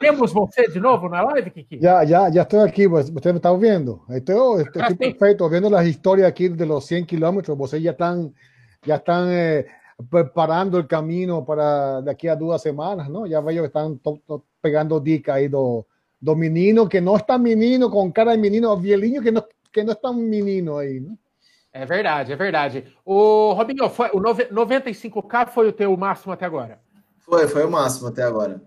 temos você de novo na live, Kiki? Já, já, já estou aqui, você me está ouvindo? Estou, estou aqui perfeito, vendo as histórias aqui de los 100 kilómetros, vocês já estão, já estão eh, preparando o caminho para daqui a duas semanas, não? Já vejo que estão pegando dicas aí do, do menino, que não está menino, com cara de menino, o vielinho que não que ainda está um menino aí, né? É verdade, é verdade. O Robinho, foi, o 95K foi o teu máximo até agora? Foi, foi o máximo até agora.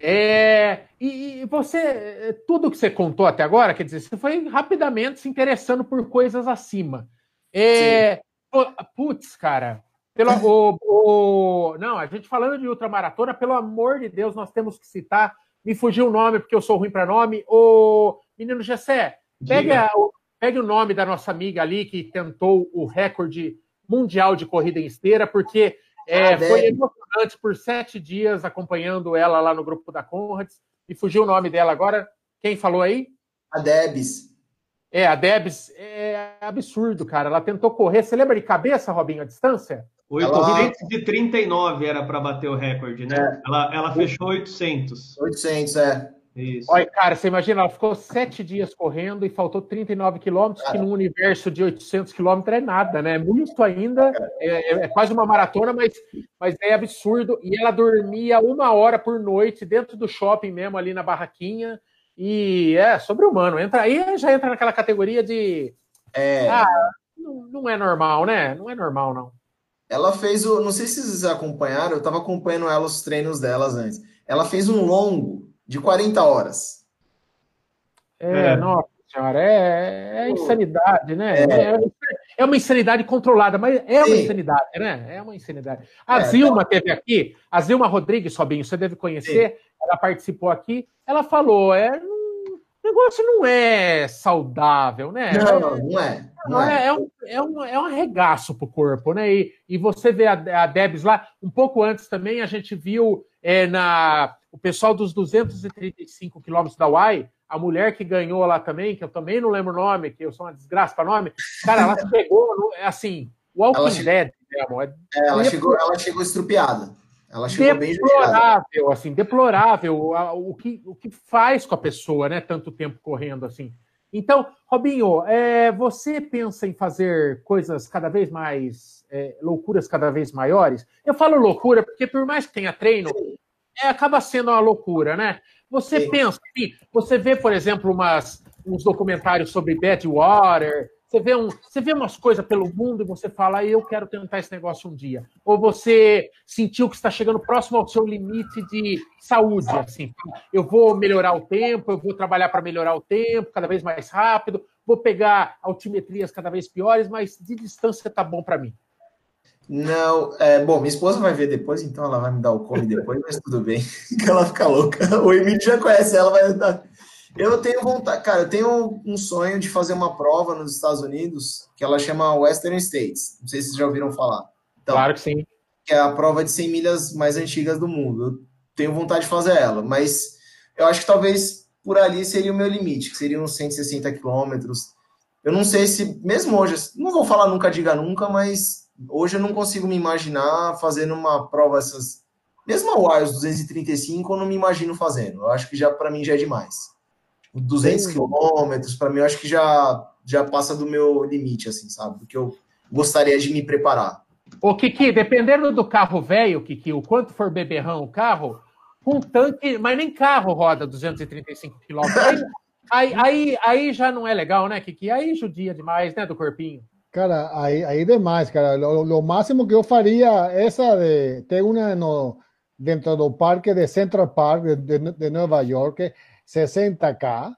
É, e, e, você, tudo que você contou até agora, quer dizer, você foi rapidamente se interessando por coisas acima. É, putz, cara, pelo, o, o, não, a gente falando de ultramaratona, pelo amor de Deus, nós temos que citar. Me fugiu o nome porque eu sou ruim para nome. O menino Gessé, pega o, Pegue o nome da nossa amiga ali que tentou o recorde mundial de corrida em esteira, porque é, ah, foi emocionante por sete dias acompanhando ela lá no grupo da Conrads. E fugiu o nome dela agora. Quem falou aí? A Debs. É, a Debs é absurdo, cara. Ela tentou correr. Você lembra de cabeça, Robinho, a distância? 839 era para bater o recorde, né? É. Ela, ela fechou 800. 800, é. Isso. Olha, cara, você imagina, ela ficou sete dias correndo e faltou 39 quilômetros, que num universo de 800 quilômetros é nada, né? Muito ainda, é, é, é, quase uma maratona, mas, mas é absurdo. E ela dormia uma hora por noite dentro do shopping mesmo, ali na barraquinha. E é sobre-humano. Entra aí, já entra naquela categoria de. É. Ah, não, não é normal, né? Não é normal, não. Ela fez o. Não sei se vocês acompanharam, eu estava acompanhando ela, os treinos delas antes. Ela fez um longo de 40 horas. É, é. nossa senhora, é, é insanidade, né? É. é. é. uma insanidade controlada, mas é uma Sim. insanidade, né? É uma insanidade. A é, Zilma tá. teve aqui, a Zilma Rodrigues, Robinho, você deve conhecer, Sim. ela participou aqui, ela falou, é, o negócio não é saudável, né? Não, não, não é. Não é. É, um, é, um, é um arregaço pro corpo, né? E, e você vê a, a Debs lá, um pouco antes também, a gente viu é, na o pessoal dos 235 quilômetros da Uai, a mulher que ganhou lá também, que eu também não lembro o nome, que eu sou uma desgraça para nome, cara, ela pegou, é assim, Walking ela Dead mesmo. É, é, ela, chegou, ela chegou estrupiada. Ela chegou deplorável, bem assim, deplorável o que, o que faz com a pessoa, né? Tanto tempo correndo assim. Então, Robinho, é, você pensa em fazer coisas cada vez mais, é, loucuras cada vez maiores? Eu falo loucura porque, por mais que tenha treino, é, acaba sendo uma loucura, né? Você Sim. pensa, você vê, por exemplo, umas, uns documentários sobre Badwater, você vê, um, você vê umas coisas pelo mundo e você fala, eu quero tentar esse negócio um dia. Ou você sentiu que está chegando próximo ao seu limite de saúde, assim. Eu vou melhorar o tempo, eu vou trabalhar para melhorar o tempo, cada vez mais rápido, vou pegar altimetrias cada vez piores, mas de distância tá bom para mim. Não, é, bom, minha esposa vai ver depois, então ela vai me dar o come depois, mas tudo bem, que ela fica louca. O Emílio já conhece ela, vai dar. Eu tenho vontade, cara, eu tenho um sonho de fazer uma prova nos Estados Unidos que ela chama Western States. Não sei se vocês já ouviram falar. Então, claro que sim. Que é a prova de 100 milhas mais antigas do mundo. Eu tenho vontade de fazer ela, mas eu acho que talvez por ali seria o meu limite, que seria uns 160 quilômetros. Eu não sei se, mesmo hoje, não vou falar nunca diga nunca, mas Hoje eu não consigo me imaginar fazendo uma prova essas. Mesmo a Wiles 235, eu não me imagino fazendo. Eu acho que já para mim já é demais. 200 quilômetros, para mim, eu acho que já, já passa do meu limite, assim, sabe? Porque eu gostaria de me preparar. Ô, Kiki, dependendo do carro velho, Kiki, o quanto for beberrão o carro, um tanque, mas nem carro roda 235 quilômetros. Aí, aí, aí já não é legal, né, Kiki? Aí judia demais, né, do corpinho. Cara, ahí, ahí demás, cara. Lo, lo, máximo que yo faría esa de, tengo una no, dentro del parque de Central Park de, de, de Nueva York, 60K,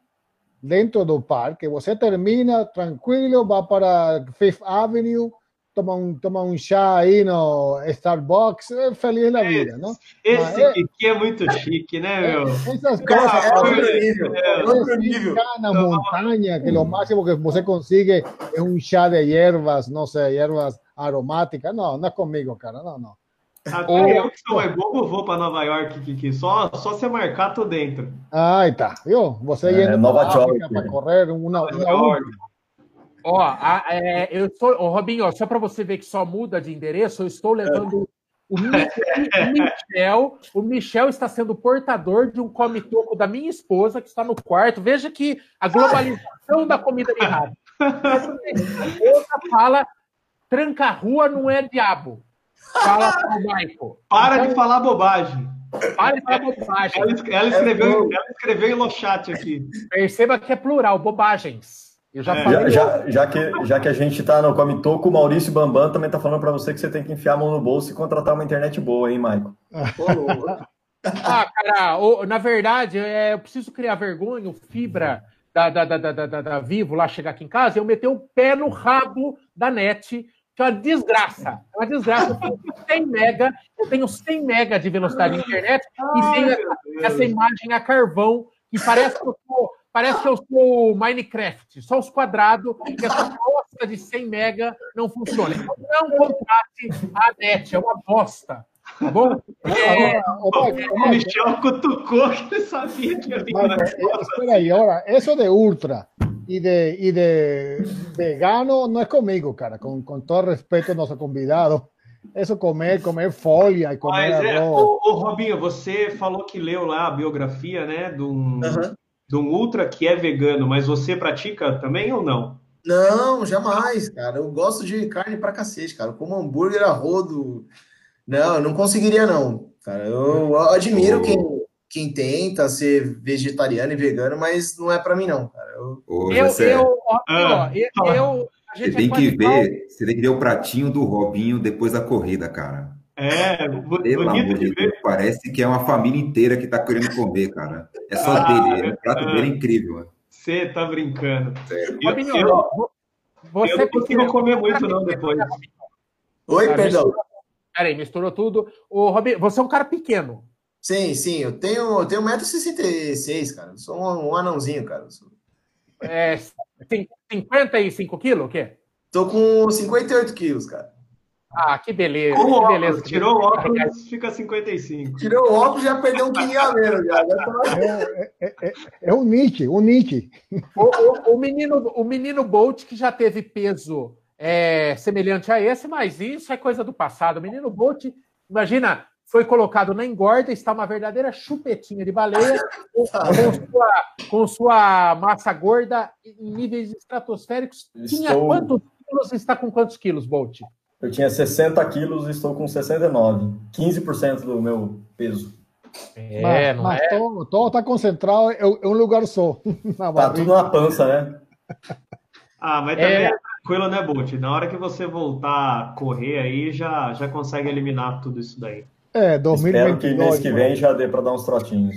dentro del parque. Você termina tranquilo, va para Fifth Avenue, toma um, toma um chá aí no Starbucks, é feliz da vida, não? Esse Mas, aqui é muito chique, né, meu? Essas coisas, é outro nível. é, outro nível. Na montanha, que lo máximo que você consigue é um chá de ervas, não sei, ervas aromáticas. Não, não é comigo, cara, não, não. Até Ô, eu que sou mais bobo vou para Nova York, Kiki. Só, só você marcar, tô dentro. Aí tá, viu? Você É, indo Nova York. para correr uma, Nova uma York. Ó, a- é, eu estou, ô, Robinho, ó, só para você ver que só muda de endereço, eu estou levando o, Mi- o Michel. O Michel está sendo portador de um come-toco da minha esposa, que está no quarto. Veja que a globalização da comida de rádio. A esposa fala, tranca a rua não é diabo. Fala Michael. Para Então, de falar bobagem. Para de falar bobagem. Ela, ela escreveu, ela escreveu no chat aqui. Perceba que é plural, bobagens. Eu já É. falei. Já, já, já que, já que a gente tá no Come Toco, o Maurício Bambam também tá falando para você que você tem que enfiar a mão no bolso e contratar uma internet boa, hein, Maico? Ah, cara, o- na verdade, é, eu preciso criar vergonha, o Fibra da, da, da, da, da, da- da Vivo lá chegar aqui em casa, eu meter o pé no rabo da net, que é uma desgraça. É uma desgraça. Eu tenho 100 mega, eu tenho 100 mega de velocidade de internet e tenho essa, essa imagem a carvão que parece que eu sou, parece que eu sou Minecraft, só os quadrados, e essa bosta de 100 mega não funciona. Então não contrate a net, é uma bosta. Tá bom? É, ô, O Mike, Michel cutucou que sabia que ia vir eh, espera aí, ahora, eso de ultra y de, y de vegano no es conmigo, cara, con, con todo respeto a nuestro convidado. Eso comer, comer folia y comer Mas é, ô, ô, Robinho, você falou que leu lá a biografia, né, de um, de um ultra que é vegano, mas você pratica também ou não? Não, jamais, cara. Eu gosto de carne pra cacete, cara. Eu como hambúrguer a rodo. Não, eu não conseguiria, não. Cara, eu admiro quem, quem tenta ser vegetariano e vegano, mas não é pra mim, não, cara. Eu- Ô, Eu, Jessé, eu, ó, Ah, ó, eu, você gente tem é que ver, você tem que ver o pratinho do Robinho depois da corrida, cara. É, Pelo amor de. Deus, parece que é uma família inteira que tá querendo comer, cara. É só Ah, dele, o prato ah. dele é incrível. Você tá brincando. Eu, Robinho, eu- vo- você eu não consigo comer muito não depois. Oi, Ah, perdão. misturou- Peraí, misturou tudo. Ô, Robinho, você é um cara pequeno. Sim, sim, eu tenho, eu tenho 1,66m, cara. Eu sou um, um anãozinho, cara. Eu sou- É, tem 55 quilos, o quê? Tô com 58 quilos, cara. Ah, que beleza. Com o que beleza. óculos, tirou o óculos, fica 55. Tirou o óculos já perdeu um quilinho a menos, já. Já tô- É, é, é, é um Nietzsche, um Nietzsche. O, o- o menino, o menino Bolt, que já teve peso é, semelhante a esse, mas isso é coisa do passado. O menino Bolt, imagina, foi colocado na engorda, está uma verdadeira chupetinha de baleia, com, com sua, com sua massa gorda em níveis estratosféricos. Tinha Estou- quantos quilos? Está com quantos quilos, Bolt? Eu tinha 60 quilos e estou com 69. 15% do meu peso. É, mas não mas é? todo, todo está concentrado em, em um lugar só. Tá barriga. tudo na pança, né? Ah, mas também É. é tranquilo, né, Bolt? Na hora que você voltar a correr aí, já, já consegue eliminar tudo isso daí. É, Espero que 2022. mês que vem já dê para dar uns trotinhos.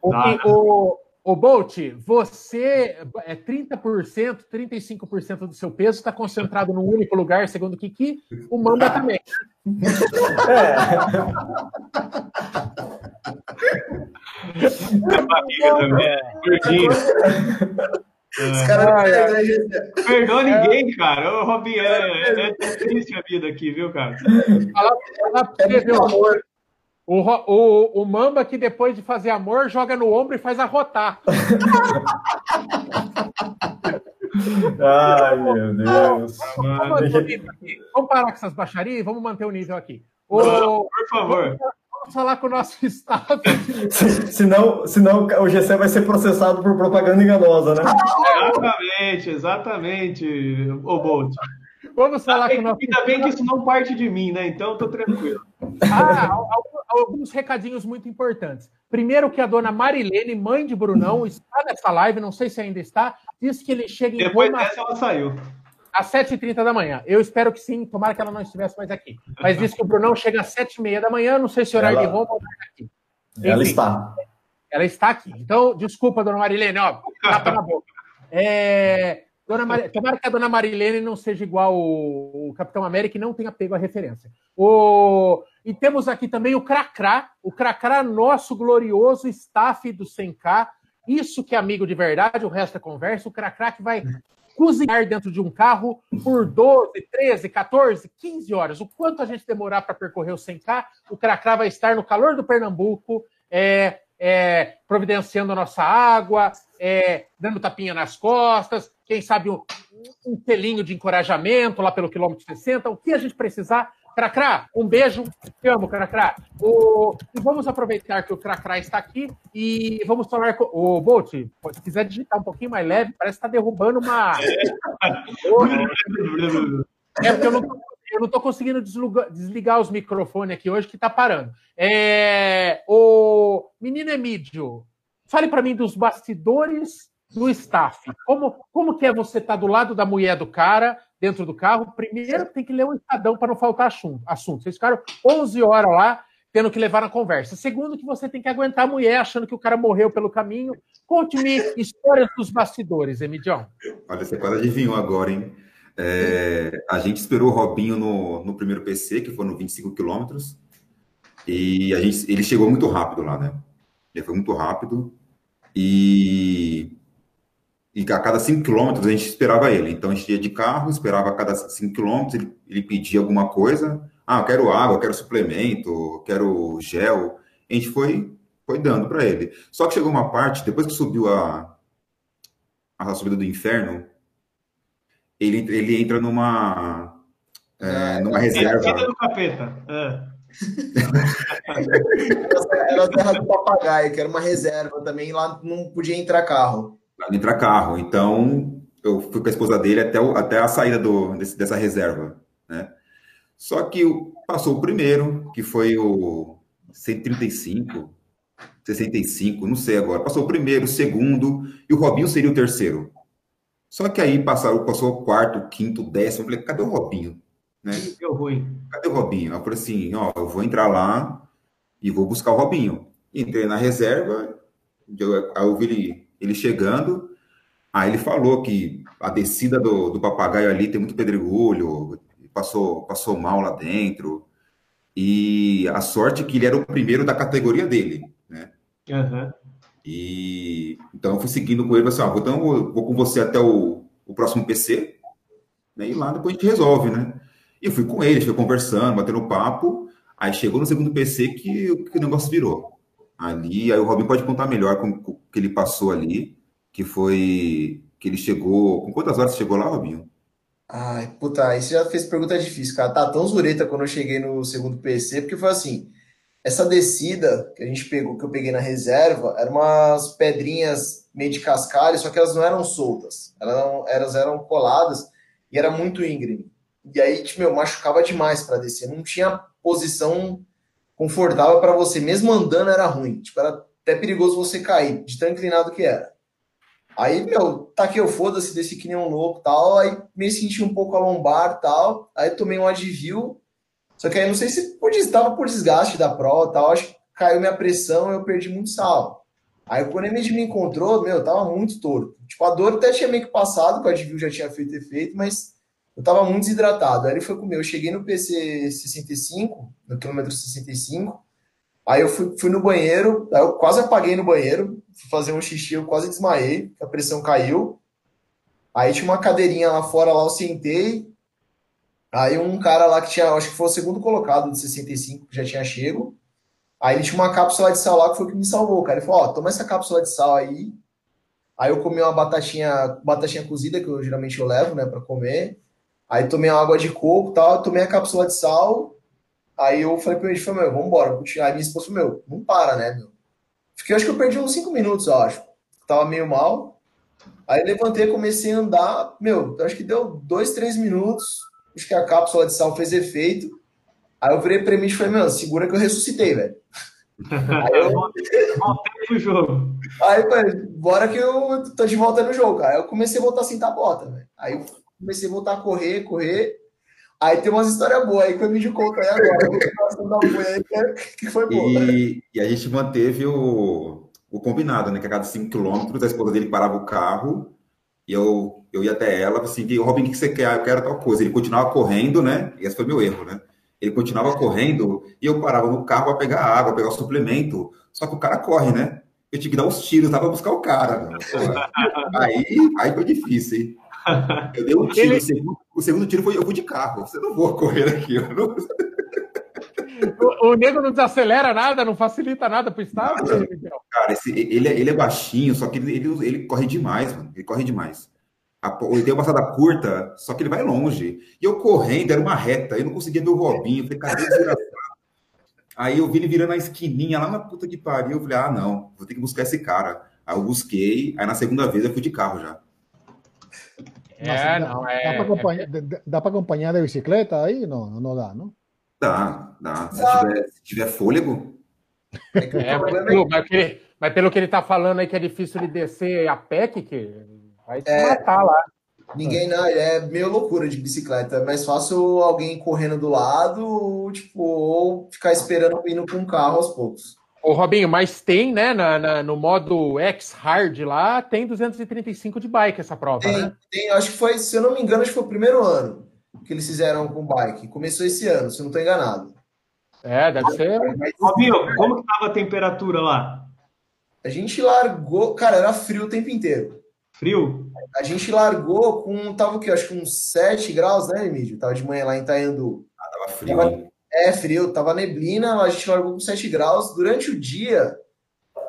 O, que- o, o Bolt, você é 30%, 35% do seu peso está concentrado num único lugar, segundo o Kiki, o Mamba também. É barriga também, gordinho. Os caras gente? Perdoa ninguém, cara. Ô, Robinho, é, é, é triste a vida aqui, viu, cara? Falar, falar pra É você, viu? muito amor. O, o, o Mamba que depois de fazer amor, joga no ombro e faz arrotar. Ai, meu Deus. Vamos, o. Vamos parar com essas baixarias e vamos manter o nível aqui. O- Por favor. vamos falar com o nosso staff. Se- Senão, senão o GC vai ser processado por propaganda enganosa, né? Exatamente, exatamente, ô Bolt. Vamos falar com o nosso Ainda bem que isso não parte de mim, né? Então eu tô tranquilo. Ah, al- al- alguns recadinhos muito importantes. Primeiro que a dona Marilene, mãe de Brunão, está nessa live, não sei se ainda está, disse que ele chega em Depois Roma dessa ela saiu. às 7h30 da manhã. Eu espero que sim, tomara que ela não estivesse mais aqui. Mas disse que o Brunão chega às 7h30 da manhã, não sei se horário Ela- de Roma ou aqui. Ela Enfim. está. Ela está aqui. Então, desculpa, dona Marilene, ó, tapa na boca. É, Dona Mar... Tomara que a dona Marilene não seja igual o, o Capitão América e não tenha pego a referência. O... E temos aqui também o Cracrá, o Cracrá, nosso glorioso staff do 100K. Isso que é amigo de verdade, o resto é conversa. O Cracrá que vai cozinhar dentro de um carro por 12, 13, 14, 15 horas. O quanto a gente demorar para percorrer o 100K, o Cracrá vai estar no calor do Pernambuco, é, é, providenciando a nossa água, é, dando tapinha nas costas, quem sabe um, um pelinho de encorajamento lá pelo quilômetro 60, o que a gente precisar. Cracrá, um beijo, te amo, Cracrá. O, e vamos aproveitar que o Cracrá está aqui e vamos falar com o Bolt. Se quiser digitar um pouquinho mais leve, parece que está derrubando uma. é porque eu não eu não estou conseguindo deslugar, desligar os microfones aqui hoje, que está parando. É, o menino Emílio, fale para mim dos bastidores do staff. Como, como que é você estar tá do lado da mulher do cara, dentro do carro? Primeiro, tem que ler um estadão para não faltar assunto. Vocês ficaram 11 horas lá tendo que levar na conversa. Segundo, que você tem que aguentar a mulher achando que o cara morreu pelo caminho. Conte-me histórias dos bastidores, Emidião. Olha, você quase adivinhou agora, hein? É, a gente esperou o Robinho no, no primeiro PC, que foi no 25 quilômetros, e a gente, ele chegou muito rápido lá, né? Ele foi muito rápido, e, e a cada 5 quilômetros a gente esperava ele. Então a gente ia de carro, esperava a cada 5 quilômetros, ele, ele pedia alguma coisa. Ah, eu quero água, eu quero suplemento, eu quero gel. A gente foi, foi dando para ele. Só que chegou uma parte, depois que subiu a, a subida do inferno, ele, ele entra numa, é, numa reserva. Ele do capeta. É. era a terra do papagaio, que era uma reserva também, lá não podia entrar carro. Lá não entra carro. Então, eu fui com a esposa dele até, o, até a saída do, desse, dessa reserva. Né? Só que passou o primeiro, que foi o 135, 65, não sei agora. Passou o primeiro, o segundo, e o Robinho seria o terceiro. Só que aí passaram, passou o quarto, quinto, décimo. Eu falei, cadê o Robinho? Né? Deu ruim. Cadê o Robinho? Eu falei assim, ó, eu vou entrar lá e vou buscar o Robinho. Entrei na reserva, aí eu vi ele, ele chegando, aí ele falou que a descida do, do papagaio ali tem muito pedregulho, passou, passou mal lá dentro, e a sorte é que ele era o primeiro da categoria dele, né? Uhum. E então eu fui seguindo com ele, assim, ah, então eu vou com você até o, o próximo PC, né, e lá depois a gente resolve, né? E eu fui com ele, fui conversando, batendo papo, aí chegou no segundo PC que, que o negócio virou. Ali, aí o Robin pode contar melhor com o que ele passou ali, que foi que ele chegou. Com quantas horas você chegou lá, Robinho? Ai, puta, você já fez pergunta difícil, cara. Tá tão zureta quando eu cheguei no segundo PC, porque foi assim essa descida que a gente pegou, que eu peguei na reserva, eram umas pedrinhas meio de cascalho, só que elas não eram soltas, elas eram, elas eram coladas e era muito íngreme. E aí, tipo, meu, machucava demais para descer, não tinha posição confortável para você, mesmo andando era ruim, tipo, era até perigoso você cair, de tão inclinado que era. Aí, meu, tá que eu foda-se, desci que nem um louco tal, aí me senti um pouco a lombar tal, aí tomei um advil, só que aí não sei se estava por desgaste da prova tal, acho que caiu minha pressão eu perdi muito sal. Aí quando ele me encontrou, meu, eu tava muito torto. Tipo, a dor até tinha meio que passado, que o Advil já tinha feito efeito, mas eu tava muito desidratado. Aí ele foi comer. Eu cheguei no PC 65, no quilômetro 65. Aí eu fui, fui no banheiro, aí eu quase apaguei no banheiro, fui fazer um xixi, eu quase desmaiei, a pressão caiu. Aí tinha uma cadeirinha lá fora, lá eu sentei, Aí um cara lá que tinha, acho que foi o segundo colocado de 65, que já tinha chego. Aí ele tinha uma cápsula de sal lá que foi o que me salvou, cara. Ele falou, ó, toma essa cápsula de sal aí. Aí eu comi uma batatinha, batatinha cozida, que eu geralmente eu levo, né, pra comer. Aí tomei uma água de coco e tal, tomei a cápsula de sal. Aí eu falei pro meu, meu, vambora. Aí minha esposa falou, meu, não para, né, meu. Fiquei, acho que eu perdi uns 5 minutos, eu acho. Tava meio mal. Aí levantei, comecei a andar. Meu, acho que deu 2, 3 minutos acho que a cápsula de sal fez efeito. Aí eu virei pra mim e falei, meu, segura que eu ressuscitei, velho. Aí eu voltei pro jogo. Aí, falei, bora que eu tô de volta no jogo, cara. Aí eu comecei a voltar a sentar a bota, velho. Aí eu comecei a voltar a correr, correr. Aí tem umas histórias boas aí que eu me conta aí agora. que foi boa. E, e, a gente manteve o, o combinado, né? Que a cada 5 quilômetros a esposa dele parava o carro E eu, eu ia até ela, assim, Robin, o que você quer? Eu quero tal coisa. Ele continuava correndo, né? E esse foi meu erro, né? Ele continuava correndo e eu parava no carro para pegar água, pegar o suplemento. Só que o cara corre, né? Eu tinha que dar uns tiros lá para buscar o cara. Aí, aí foi difícil, hein? Eu dei um tiro. Ele... O, segundo, o, segundo, tiro foi eu fui de carro. Você não vou correr aqui. Não... O, o nego não desacelera nada, não facilita nada pro estado? Cara, esse, ele, é, ele é baixinho, só que ele, ele, ele corre demais, mano. Ele corre demais. Ele tem uma passada curta, só que ele vai longe. E eu correndo, era uma reta, eu não conseguia ver o Robinho. Eu falei, cadê desgraçado? Aí eu vi ele virando a esquininha lá na puta que pariu. Eu falei, ah, não, vou ter que buscar esse cara. Aí eu busquei, aí na segunda vez eu fui de carro já. É, Nossa, não, é. Dá para acompanhar, é... acompanhar de bicicleta aí? Não, não dá, não? Dá, dá. Se, tiver, se tiver fôlego. É, é mas, pelo, mas, mas, pelo que ele tá falando aí que é difícil de descer a pé, que vai te é, matar lá. Ninguém não, é meio loucura de bicicleta. É mais fácil alguém correndo do lado, tipo, ou ficar esperando indo com um carro aos poucos. Ô, Robinho, mas tem, né, na, na, no modo X-Hard lá, tem 235 de bike essa prova, tem, né? Tem, acho que foi, se eu não me engano, acho que foi o primeiro ano que eles fizeram com bike. Começou esse ano, se eu não estou enganado. É, deve ser. Robinho, como que tava a temperatura lá? A gente largou, cara, era frio o tempo inteiro. Frio? A gente largou com, tava o quê? Acho que uns 7 graus, né, Emílio? Tava de manhã lá em Itaiandu. Ah, tava frio. Tava, é, frio, tava neblina, a gente largou com 7 graus. Durante o dia,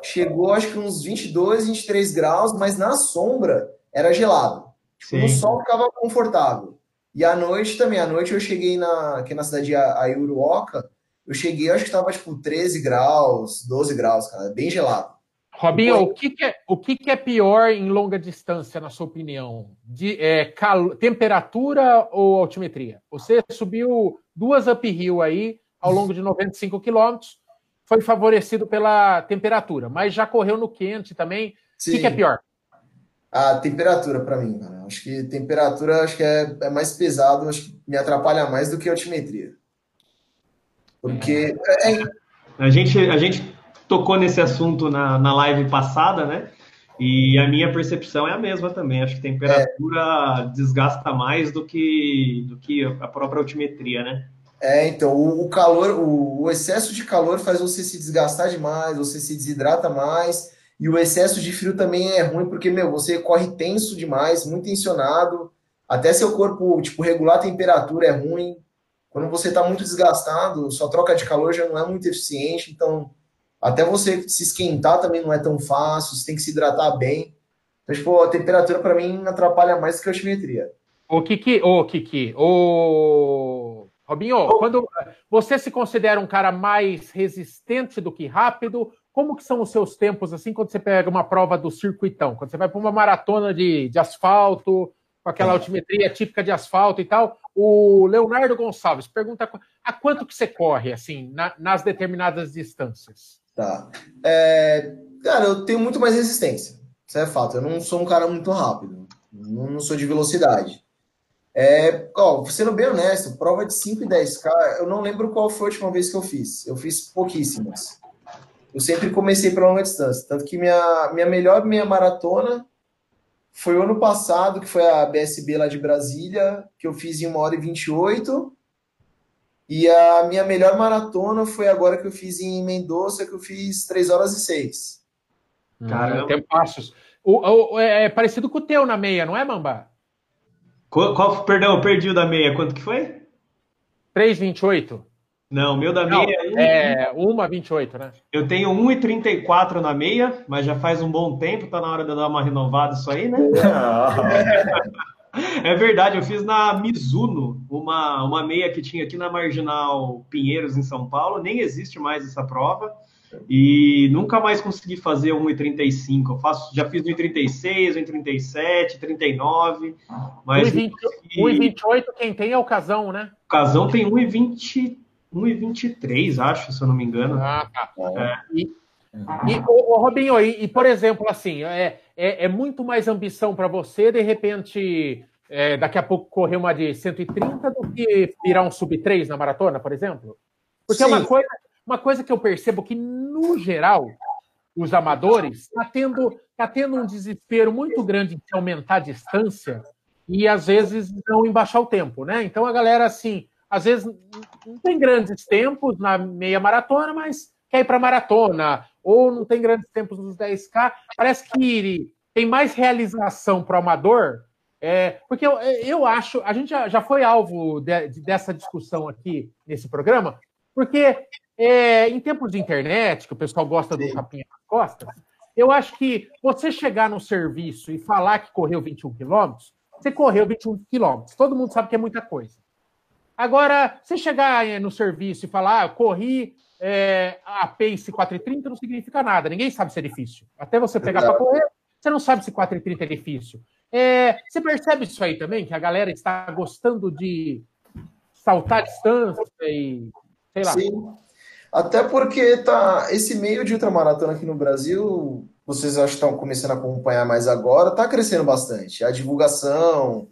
chegou acho que uns 22, 23 graus, mas na sombra era gelado. Tipo, no sol ficava confortável. E à noite também, à noite eu cheguei na, aqui na cidade de Ayuruoca, eu cheguei, acho que tava tipo 13 graus, 12 graus, cara, bem gelado. Robinho, o, que, que, é, o que, que, é pior em longa distância, na sua opinião? De, é, cal... Temperatura ou altimetria? Você subiu duas uphill aí ao longo de 95 quilômetros, foi favorecido pela temperatura, mas já correu no quente também. Sim. O que, que é pior? A temperatura para mim, cara. Acho que temperatura acho que é, é mais pesado, acho que me atrapalha mais do que altimetria. Porque. É... é a, gente, a gente tocou nesse assunto na, na live passada, né? E a minha percepção é a mesma também. Acho que temperatura é. desgasta mais do que, do que a própria altimetria, né? É, então, o, o calor, o, o, excesso de calor faz você se desgastar demais, você se desidrata mais, e o excesso de frio também é ruim, porque, meu, você corre tenso demais, muito tensionado, até seu corpo, tipo, regular a temperatura é ruim. Quando você tá muito desgastado, sua troca de calor já não é muito eficiente, então até você se esquentar também não é tão fácil, você tem que se hidratar bem. Então, tipo, a temperatura para mim atrapalha mais do que a altimetria. Ô, Kiki, ô, Kiki, ô, Robinho, quando você se considera um cara mais resistente do que rápido, como que são os seus tempos, assim, quando você pega uma prova do circuitão? Quando você vai para uma maratona de, de asfalto, com aquela é. altimetria típica de asfalto e tal, o Leonardo Gonçalves pergunta a quanto que você corre, assim, na, nas determinadas distâncias? Tá. É, cara, eu tenho muito mais resistência. Isso é fato. Eu não sou um cara muito rápido. Não, não sou de velocidade. É, ó, sendo bem honesto, prova de 5 e 10K, eu não lembro qual foi a última vez que eu fiz. Eu fiz pouquíssimas. Eu sempre comecei para longa distância. Tanto que minha, minha melhor meia maratona foi o ano passado, que foi a BSB lá de Brasília, que eu fiz em 1 hora e 28. E a minha melhor maratona foi agora que eu fiz em Mendoza, que eu fiz 3 horas e 6. Caramba. Tem passos. O, o, é, é parecido com o teu na meia, não é, Mamba? Qual, qual, perdão, eu perdi o da meia. Quanto que foi? 3,28. Não, o meu da meia não, é, 1,28, né? Eu tenho 1,34 na meia, mas já faz um bom tempo, tá na hora de eu dar uma renovada isso aí, né? É verdade, eu fiz na Mizuno, uma, uma meia que tinha aqui na Marginal Pinheiros, em São Paulo. Nem existe mais essa prova. E nunca mais consegui fazer 1,35. Eu faço, já fiz 1,36, 1,37, 39. Mas 1,28 quem tem é o Casão, né? O Casão tem 1,20, 1,23, acho, se eu não me engano. Ah, tá. É. E, e o, Robinho, e, e, por exemplo, assim, é, é, é muito mais ambição para você, de repente, é, daqui a pouco correr uma de 130 do que virar um sub 3 na maratona, por exemplo? Porque é uma coisa, uma coisa que eu percebo que, no geral, os amadores tá tendo, está tendo um desespero muito grande de aumentar a distância e às vezes não embaixar o tempo, né? Então a galera, assim, às vezes não tem grandes tempos na meia maratona, mas quer ir para maratona, ou não tem grandes tempos nos 10K. Parece que tem mais realização para o amador, é, porque eu, eu acho, a gente já, já foi alvo de, de, dessa discussão aqui nesse programa, porque é, em tempos de internet, que o pessoal gosta do capinha nas costas, eu acho que você chegar no serviço e falar que correu 21 quilômetros, você correu 21 quilômetros. Todo mundo sabe que é muita coisa. Agora, você chegar no serviço e falar, ah, corri é, a pace 4,30 não significa nada. Ninguém sabe se é difícil. Até você pegar para correr, você não sabe se 4,30 é difícil. É, você percebe isso aí também? Que a galera está gostando de saltar distância e sei lá. Sim. Até porque tá esse meio de ultramaratona aqui no Brasil, vocês acho que estão começando a acompanhar mais agora, tá crescendo bastante. A divulgação.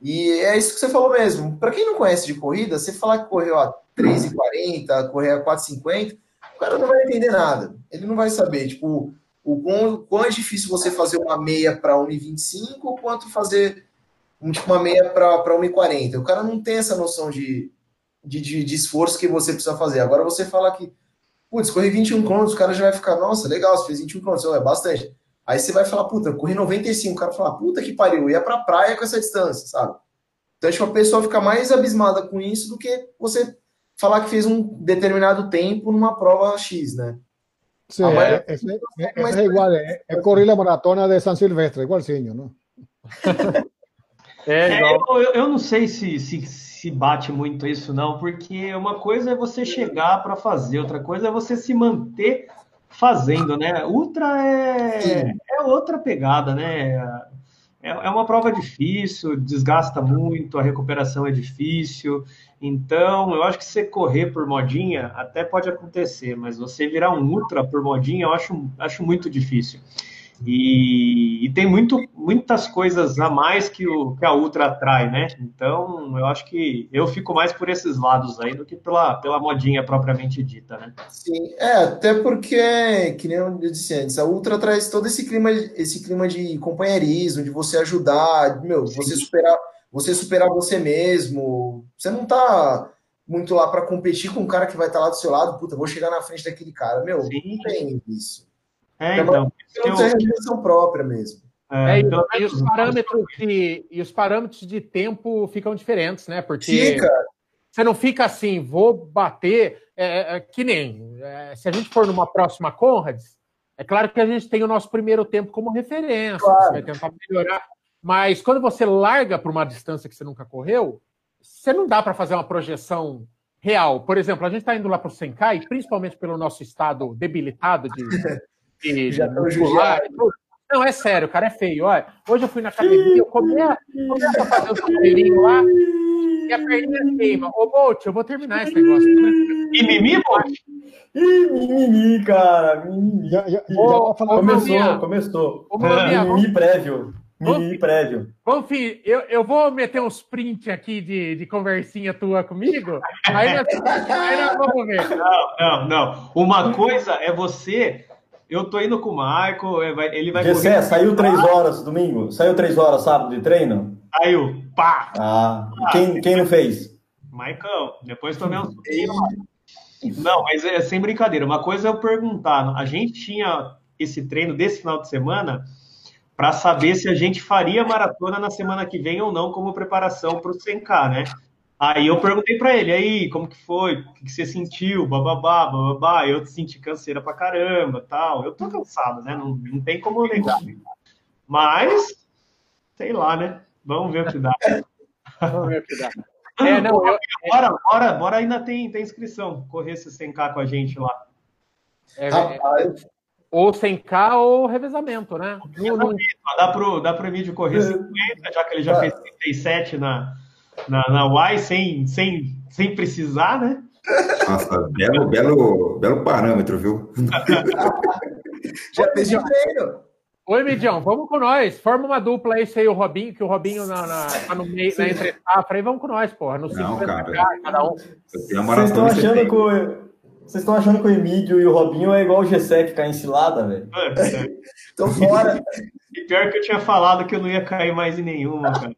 E é isso que você falou mesmo. Para quem não conhece de corrida, você falar que correu a 3,40, correr a 4,50, o cara não vai entender nada. Ele não vai saber, tipo, o quão, quão é difícil você fazer uma meia para 1,25 quanto fazer tipo, uma meia para 1,40. O cara não tem essa noção de, de, de, de, esforço que você precisa fazer. Agora você fala que, putz, corri 21 km, o cara já vai ficar, nossa, legal, você fez 21 km, é bastante. Aí você vai falar, puta, corri 95, o cara fala, puta que pariu, ia pra praia com essa distância, sabe? Então, tipo, a pessoa fica mais abismada com isso do que você falar que fez um determinado tempo numa prova X, né? Sí, é, é, é, é, igual, é, é correr a maratona de São Silvestre, igualzinho, não? é, eu, eu, não sei se, se, se bate muito isso, não, porque uma coisa é você chegar para fazer, outra coisa é você se manter fazendo, né? Ultra é, é outra pegada, né? É, é uma prova difícil, desgasta muito, a recuperação é difícil. Então, eu acho que você correr por modinha até pode acontecer, mas você virar um ultra por modinha, eu acho, acho muito difícil. E, e, tem muito, muitas coisas a mais que, o, que a Ultra atrai, né? Então, eu acho que eu fico mais por esses lados aí do que pela, pela modinha propriamente dita, né? Sim, é, até porque, que nem eu disse antes, a Ultra traz todo esse clima, esse clima de companheirismo, de você ajudar, meu, Sim. você superar, você superar você mesmo. Você não tá muito lá para competir com um cara que vai estar tá lá do seu lado, puta, vou chegar na frente daquele cara. Meu, Sim. não tem isso. É, então. Não tem realização própria mesmo. É, é, então, e, os parâmetros de, e os parâmetros de tempo ficam diferentes, né? Porque Fica. você não fica assim, vou bater, é, é, é que nem é, se a gente for numa próxima Conrads, é claro que a gente tem o nosso primeiro tempo como referência, claro. você vai tentar melhorar, mas quando você larga para uma distância que você nunca correu, você não dá para fazer uma projeção real. Por exemplo, a gente está indo lá para o Senkai, principalmente pelo nosso estado debilitado de de, já Não, é sério, cara, é feio. Olha, hoje eu fui na academia, eu começo, começo a fazer os cabelinhos lá e a perninha queima. Ô, Bolt, eu vou terminar esse negócio. Mimimi, Bolt? Mimimi, cara. Mimimi. Já, já, ô, já começou, começou. Ô, mimimi prévio. Mimimi prévio. Confim, eu, eu vou meter uns print aqui de, de conversinha tua comigo, aí nós, aí nós vamos ver. Não, não, não. Uma coisa é você eu tô indo com o Marco, é, ele vai. Gessé, saiu três horas domingo? Saiu três horas sábado de treino? Saiu, pá! Ah, quem, quem não fez? Maicão, depois tomei um Não, mas é sem brincadeira. Uma coisa é eu perguntar: a gente tinha esse treino desse final de semana para saber se a gente faria maratona na semana que vem ou não, como preparação para o 100K, né? Aí eu perguntei para ele, aí, como que foi? O que você sentiu? Bababá, bababá. Eu senti canseira pra caramba, tal. Eu tô cansado, né? Não, não tem como negar. Mas, sei lá, né? Vamos ver o que dá. Vamos ver o que dá. É, não, eu... bora, bora, bora, ainda tem, tem inscrição. Correr esse 100k com a gente lá. É, é, ou 100k ou revezamento, né? Não... Dá pro, dá pro Emílio correr 50, já que ele já fez 37 na na, na Y sem, sem, sem precisar, né? Nossa, belo, belo, belo parâmetro, viu? Já fez de treino. Oi, Midião, vamos com nós. Forma uma dupla aí, aí o Robinho, que o Robinho na, na, tá no meio, na entre safra aí, vamos com nós, porra. No Não, cara. cada um. Vocês estão achando que o, Vocês estão achando que o Emílio e o Robinho é igual o Gessé que cai em cilada, velho? Tô fora. E pior que eu tinha falado que eu não ia cair mais em nenhuma, cara.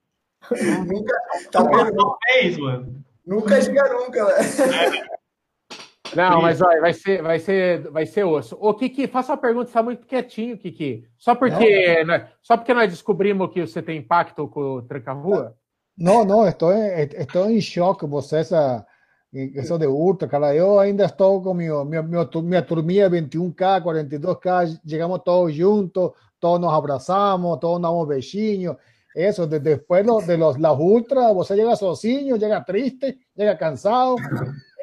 Nunca, tá vendo? Mano. Nunca diga nunca, velho. Não, mas olha, vai ser, vai ser, vai ser osso. Ô, Kiki, faça uma pergunta, você está muito quietinho, Kiki. Só porque, né, só porque nós descobrimos que você tem impacto com o tranca-rua? Não, não, estou, estou em choque você essa eso de ultra, cara. Yo ainda estou con mi, mi, mi, mi turmilla 21K, 42K, llegamos todos juntos, todos nos abrazamos, todos damos beijinhos. Eso, de, después de los, las ultras, você llega sozinho, llega triste, llega cansado.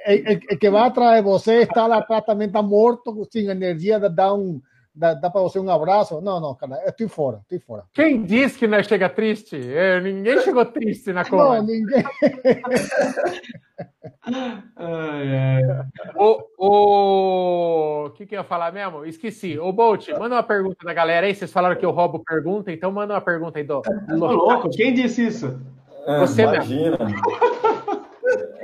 El, que va atrás de você está lá atrás também está morto, sem energia, dá um, dá, dá para você um abraço. Não, não, cara, eu estou fora, estou fora. Quem disse que nós chega triste? É, ninguém chegou triste na Colômbia. Não, ninguém. Ai, ai. O, o... o que, que eu ia falar mesmo? Esqueci. Ô, Bolt, manda uma pergunta da galera aí. Vocês falaram que eu roubo pergunta, então manda uma pergunta aí do. Tá louco? Quem disse isso? Você Imagina.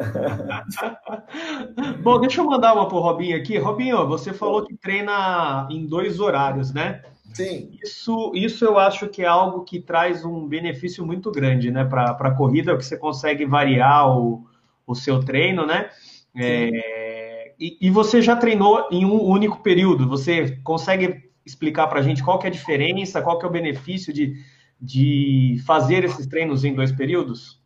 Bom, deixa eu mandar uma pro Robinho aqui. Robinho, você falou que treina em dois horários, né? Sim. Isso, isso eu acho que é algo que traz um benefício muito grande, né, para a corrida, que você consegue variar o, o seu treino, né? É, e, e, você já treinou em um único período? Você consegue explicar para a gente qual que é a diferença, qual que é o benefício de, de fazer esses treinos em dois períodos?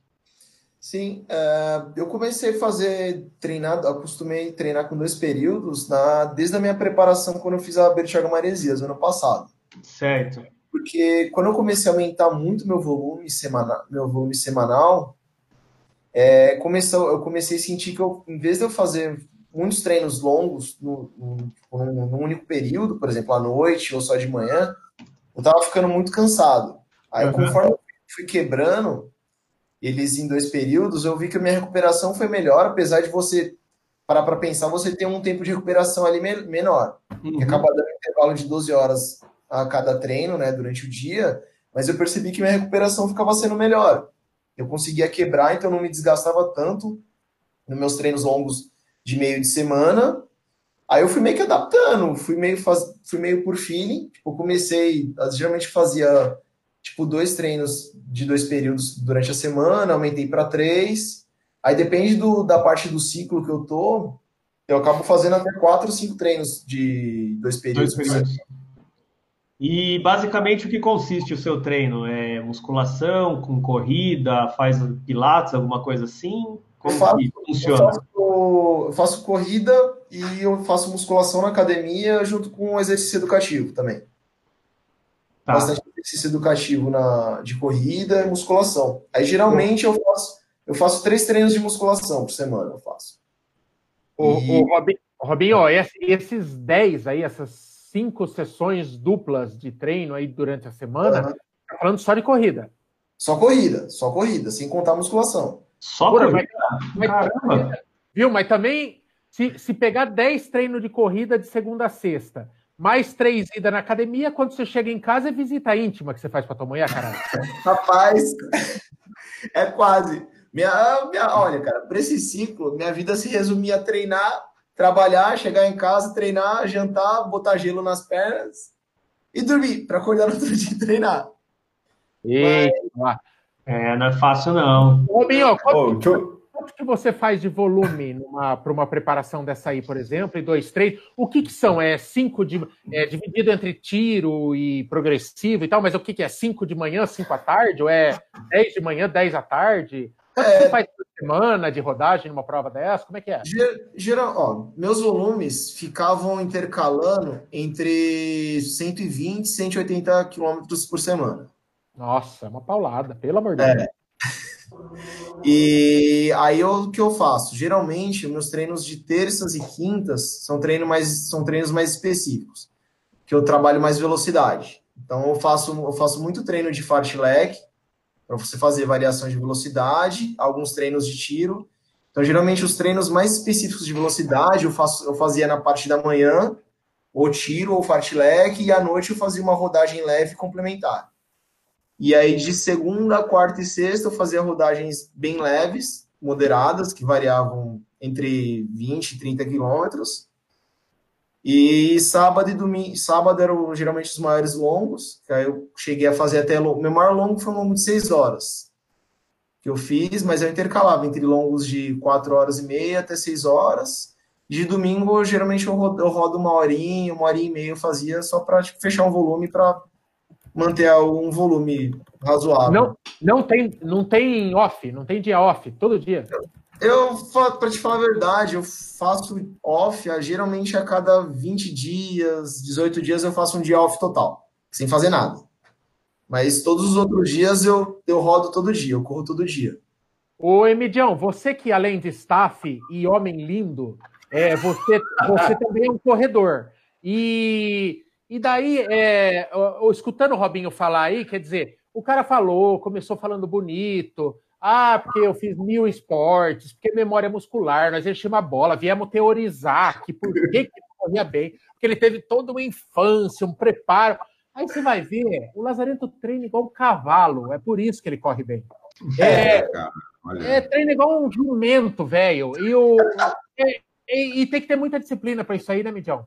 Sim, uh, eu comecei a fazer treinar, acostumei a treinar com dois períodos na, desde a minha preparação quando eu fiz a Bertioga Maresias ano passado. Certo. Porque quando eu comecei a aumentar muito meu volume semanal, meu volume semanal, é, começou, eu comecei a sentir que eu, em vez de eu fazer muitos treinos longos no, no, num único período, por exemplo, à noite ou só de manhã, eu tava ficando muito cansado. Aí, uhum. conforme eu fui quebrando eles em dois períodos, eu vi que a minha recuperação foi melhor, apesar de você parar para pensar, você tem um tempo de recuperação ali menor, uhum. acaba dando um intervalo de 12 horas a cada treino, né, durante o dia, mas eu percebi que minha recuperação ficava sendo melhor. Eu conseguia quebrar, então não me desgastava tanto nos meus treinos longos de meio de semana. Aí eu fui meio que adaptando, fui meio, faz... fui meio por feeling. Tipo, comecei, geralmente fazia tipo dois treinos de dois períodos durante a semana, aumentei para três. Aí depende do, da parte do ciclo que eu tô, eu acabo fazendo até quatro ou cinco treinos de dois períodos. Dois períodos. E basicamente o que consiste o seu treino? É musculação, com corrida, faz pilates, alguma coisa assim? Como eu faço, funciona? Eu faço, eu faço, corrida e eu faço musculação na academia junto com exercício educativo também. Tá. Bastante exercício educativo na, de corrida e musculação. Aí geralmente eu faço, eu faço três treinos de musculação por semana, eu faço. O, e... o Robinho, Robinho, esses 10 aí, essas cinco sessões duplas de treino aí durante a semana, uhum. tá falando só de corrida. Só corrida, só corrida, sem contar musculação. Só Pura, corrida? Mas, Caramba! Viu? Mas também, se, se pegar 10 treinos de corrida de segunda a sexta, mais três idas na academia, quando você chega em casa é visita íntima que você faz para tua mulher, caralho. Rapaz, é quase. Minha, minha, olha, cara, para esse ciclo, minha vida se resumia a treinar trabalhar, chegar em casa, treinar, jantar, botar gelo nas pernas e dormir para acordar no outro dia e treinar. Eita, Mas... é, não é fácil não. Robinho, quanto, oh, quanto que você faz de volume para uma preparação dessa aí, por exemplo, e dois, três? O que, que são? É cinco de, é dividido entre tiro e progressivo e tal, mas o que, que é? Cinco de manhã, cinco à tarde? Ou é dez de manhã, dez à tarde? Quanto é... você faz por semana de rodagem numa prova dessa? Como é que é? Geral, ó, meus volumes ficavam intercalando entre 120 e 180 quilômetros por semana. Nossa, é uma paulada, pelo amor de é. Deus. E aí o que eu faço? Geralmente, meus treinos de terças e quintas são, treino mais, são treinos mais específicos, que eu trabalho mais velocidade. Então eu faço, eu faço muito treino de fartlek, para você fazer variações de velocidade, alguns treinos de tiro. Então, geralmente, os treinos mais específicos de velocidade eu, faço, eu fazia na parte da manhã, ou tiro, ou fartlek, e à noite eu fazia uma rodagem leve complementar. E aí, de segunda, quarta e sexta, eu fazia rodagens bem leves, moderadas, que variavam entre 20 e 30 quilômetros. E sábado e domingo, sábado eram geralmente os maiores longos, que aí eu cheguei a fazer até, meu maior longo foi um longo de 6 horas, que eu fiz, mas eu intercalava entre longos de 4 horas e meia até 6 horas, de domingo, geralmente eu rodo, eu rodo uma horinha, uma horinha e meia eu fazia só para tipo, fechar um volume para manter um volume razoável. Não, não tem, não tem off, não tem dia off, todo dia. Eu, para te falar a verdade, eu faço off, geralmente a cada 20 dias, 18 dias eu faço um dia off total, sem fazer nada. Mas todos os outros dias eu, eu rodo todo dia, eu corro todo dia. Ô, Emidião, você que além de staff e homem lindo, é, você, você também é um corredor. E, e daí, é, escutando o Robinho falar aí, quer dizer, o cara falou, começou falando bonito, ah, porque eu fiz mil esportes, porque memória muscular, nós enchemos a bola, viemos teorizar que por que, ele corria bem, porque ele teve toda uma infância, um preparo. Aí você vai ver, o Lazarento treina igual um cavalo, é por isso que ele corre bem. É, é, é treina igual um jumento, velho. E, o, e, e, e, tem que ter muita disciplina para isso aí, né, Midião?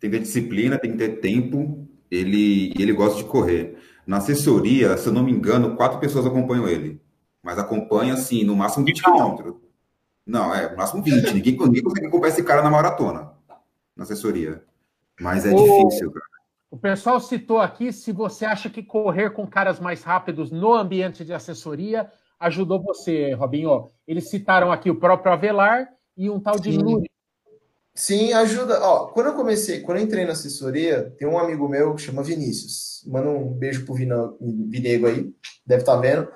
Tem que ter disciplina, tem que ter tempo, ele, ele gosta de correr. Na assessoria, se eu não me engano, quatro pessoas acompanham ele mas acompanha, assim, no máximo 20 quilômetros. Não, é, no máximo 20. Ninguém, ninguém consegue acompanhar esse cara na maratona, na assessoria. Mas é o, difícil, cara. O pessoal citou aqui se você acha que correr com caras mais rápidos no ambiente de assessoria ajudou você, Robinho. Eles citaram aqui o próprio Avelar e um tal de Luri. Sim, ajuda. Ó, quando eu comecei, quando eu entrei na assessoria, tem um amigo meu que chama Vinícius. Manda um beijo pro Vinego aí, deve estar tá vendo.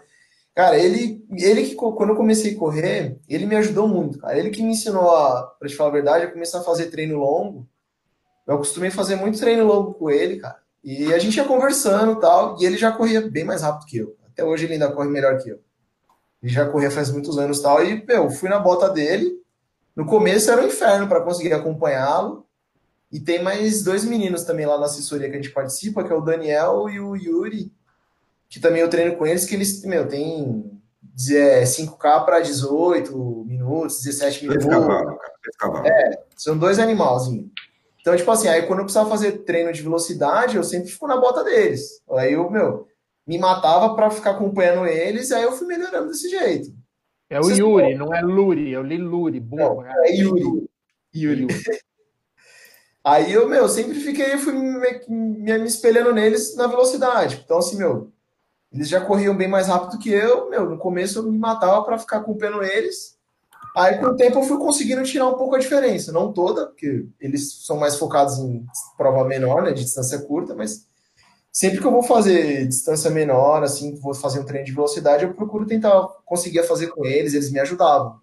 Cara, ele, ele que quando eu comecei a correr, ele me ajudou muito, cara. Ele que me ensinou a, pra te falar a verdade, a começar a fazer treino longo. Eu costumei fazer muito treino longo com ele, cara. E a gente ia conversando e tal, e ele já corria bem mais rápido que eu. Até hoje ele ainda corre melhor que eu. Ele já corria faz muitos anos e tal, e, meu, fui na bota dele. No começo era um inferno para conseguir acompanhá-lo. E tem mais dois meninos também lá na assessoria que a gente participa, que é o Daniel e o Yuri que também eu treino com eles, que eles, meu, tem é, 5K para 18 minutos, 17 minutos. Cavalo, cara, é, são dois animalzinhos. Então, tipo assim, aí quando eu precisava fazer treino de velocidade, eu sempre fico na bota deles. Aí eu, meu, me matava para ficar acompanhando eles, e aí eu fui melhorando desse jeito. É o Vocês Yuri, não é Luri, eu li Luri, burro. Não, é Yuri. Yuri. aí eu, meu, sempre fiquei, fui me, me, me espelhando neles na velocidade. Então, assim, meu, eles já corriam bem mais rápido que eu. Meu, no começo eu me matava para ficar acompanhando eles. Aí, com o tempo, eu fui conseguindo tirar um pouco a diferença. Não toda, porque eles são mais focados em prova menor, né, de distância curta, mas sempre que eu vou fazer distância menor, assim, vou fazer um treino de velocidade, eu procuro tentar conseguir fazer com eles, eles me ajudavam.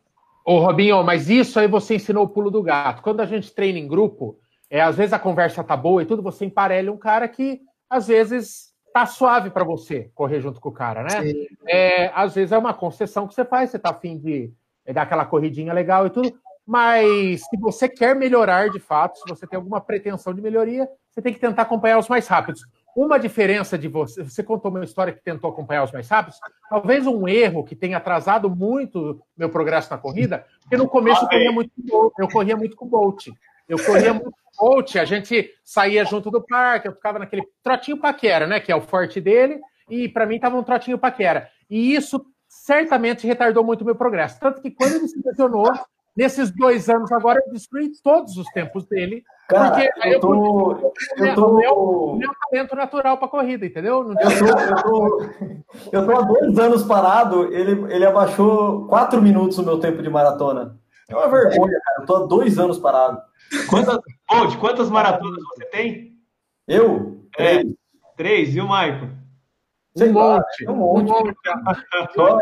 Ô, Robinho, mas isso aí você ensinou o pulo do gato. Quando a gente treina em grupo, é, às vezes a conversa tá boa e tudo, você emparelha um cara que, às vezes, tá suave para você correr junto com o cara, né? É, às vezes é uma concessão que você faz, você tá afim de dar aquela corridinha legal e tudo, mas se você quer melhorar de fato, se você tem alguma pretensão de melhoria, você tem que tentar acompanhar os mais rápidos. Uma diferença de você, você contou uma história que tentou acompanhar os mais rápidos, talvez um erro que tenha atrasado muito meu progresso na corrida, porque no começo eu corria muito com Bolt, eu corria muito com Bolt. Eu corria muito coach, a gente saía junto do parque, eu ficava naquele trotinho paquera, né? Que é o forte dele, e para mim tava um trotinho paquera. E isso certamente retardou muito o meu progresso. Tanto que quando ele se lesionou, nesses dois anos agora, eu destruí todos os tempos dele. Cara, porque eu, tô, eu, eu tô... O meu, meu talento natural para corrida, entendeu? Não eu, tô, eu, tô, eu tô há dois anos parado, ele, ele abaixou quatro minutos o meu tempo de maratona. É uma vergonha, cara. Eu tô há dois anos parado. Quantas, Bolt, quantas maratonas você tem? Eu? É, três. Três. E o Maicon? Um monte. Um monte. Só,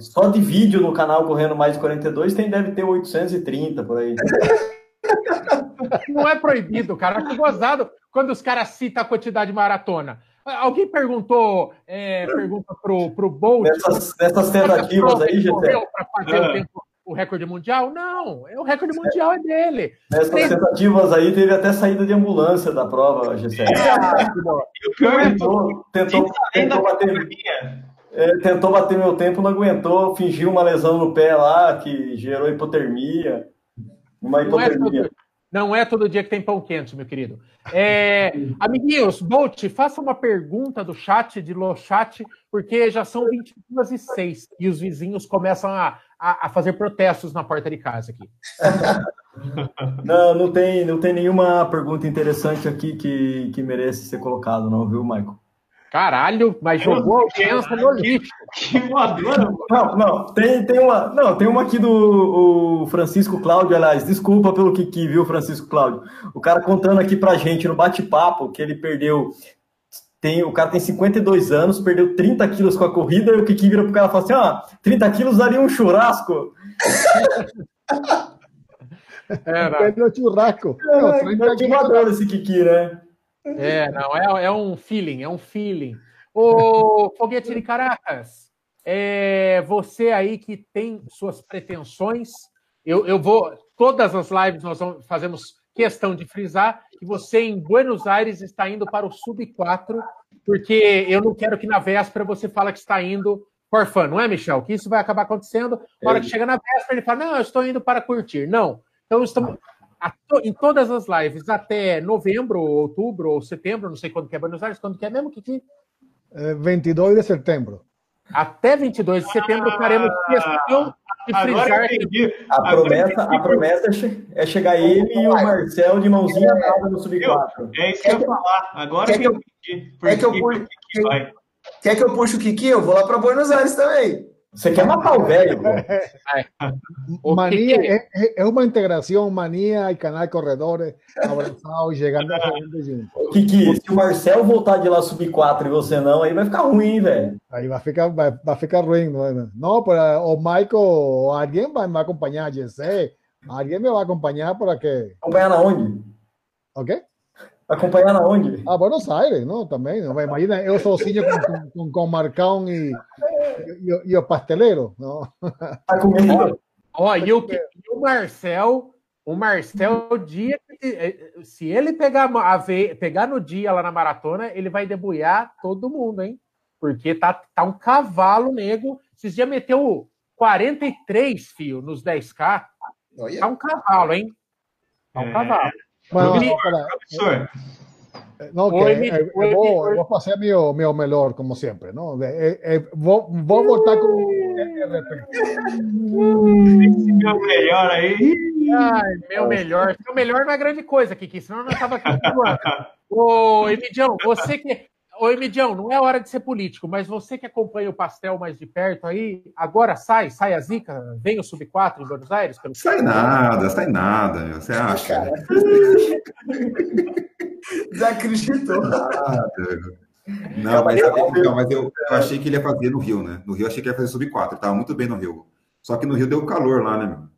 só de vídeo no canal correndo mais de 42 tem, deve ter 830 por aí. Não é proibido, cara. Acho gozado quando os caras citam a quantidade de maratona. Alguém perguntou, é, pergunta pro, pro Bolt. Nessas, nessas tentativas aí, gente. Para fazer o tempo o recorde mundial? Não, é o recorde mundial é dele. Nessas Três... tentativas aí teve até saída de ambulância da prova, Gessé. É, o pior tentou, tentou, tentou bater. É, tentou bater meu tempo, não aguentou, fingiu uma lesão no pé lá que gerou hipotermia. Uma Não é, hipotermia. Não é todo dia que tem pão quente, meu querido. É, amiguinhos, Bolt, faça uma pergunta do chat, de Lo Chat, porque já são 22 e 6 e os vizinhos começam a, a, a fazer protestos na porta de casa aqui. Não, não tem, não tem nenhuma pergunta interessante aqui que, que merece ser colocado, não, viu, Michael? Caralho, mas jogou a audiência no lixo. Que voadora, Não, não, tem, tem uma, não, tem uma aqui do o Francisco Cláudio, aliás, desculpa pelo Kiki, viu, Francisco Cláudio? O cara contando aqui pra gente no bate-papo que ele perdeu, tem, o cara tem 52 anos, perdeu 30 quilos com a corrida, e o Kiki vira pro cara e fala assim, ah, 30 quilos daria um churrasco. É, não, Pelo churrasco. É, Não, 30 é animador esse Kiki, né? É, não, é, é um feeling, é um feeling. Ô, Foguete de Caracas, é, você aí que tem suas pretensões, eu, eu vou, todas as lives nós vamos, fazemos questão de frisar que você em Buenos Aires está indo para o Sub-4, porque eu não quero que na véspera você fale que está indo for fun, não é, Michel? Que isso vai acabar acontecendo. Na hora que chega na véspera, ele fala, não, eu estou indo para curtir. Não. Então, estamos, to- em todas as lives, até novembro, ou outubro, ou setembro, não sei quando que é Buenos Aires, quando que é mesmo, Kiki? Eh, 22 de setembro. Até 22 de setembro faremos questão de frisar que. A promessa, a promessa é é chegar ele e o Marcel de mãozinha dada no Sub-4. É isso que eu ia falar. Agora Quer que eu entendi. quer que eu puxe o Kiki? Eu vou lá para Buenos Aires também. Você quer matar o velho, pô? O Manía que que- es, es- es una integración, Manía y Canal Corredores abrazados, llegando a gente junto. Kiki, se o Marcel voltar de lá Sub-4 e você não, aí vai ficar ruim, velho. Ahí va a ficar, va, va a ficar ruin. No, no, pero o Michael o alguien va, me va a acompañar, yo sé. Alguien me va a acompañar para que. Acompanhar na onde? ¿Ok? Acompanhar na onde? A Buenos Aires, ¿no? También. ¿no? Imagina, yo sozinho con, con, con Marcão y, y, y o pastelero, ¿no? Tá com medo? Ó, e o, e o Marcel, o Marcel, o dia que, eh, se ele pegar, a ve- pegar no dia lá na maratona, ele vai debulhar todo mundo, hein? Porque tá, tá um cavalo nego. Esses dias meteu 43, fio, nos 10K. Olha. Tá um cavalo, hein? Tá um É. cavalo. Oi, espera, Professor, no, que Oi, eh, mi- oi, vos, mi- vos pasé meu, meu melhor, como siempre, ¿no? Eh, eh, vos, con esse meu melhor aí. Ai, meu melhor. Meu melhor não é grande coisa, Kiki, senão nós tava aqui voando. Ô, Emidião, você que. Ô, Emidião, não é hora de ser político, mas você que acompanha o pastel mais de perto aí, agora sai, sai a zica, vem o Sub-4 em Buenos Aires? Pelo... Sai nada, sai nada. Você acha? Desacreditou. Nada. Não, mas, então, mas eu, eu achei que ele ia fazer no Rio, né? No Rio eu achei que ia fazer sub 4, tava muito bem no Rio. Só que no Rio deu calor lá, né, meu?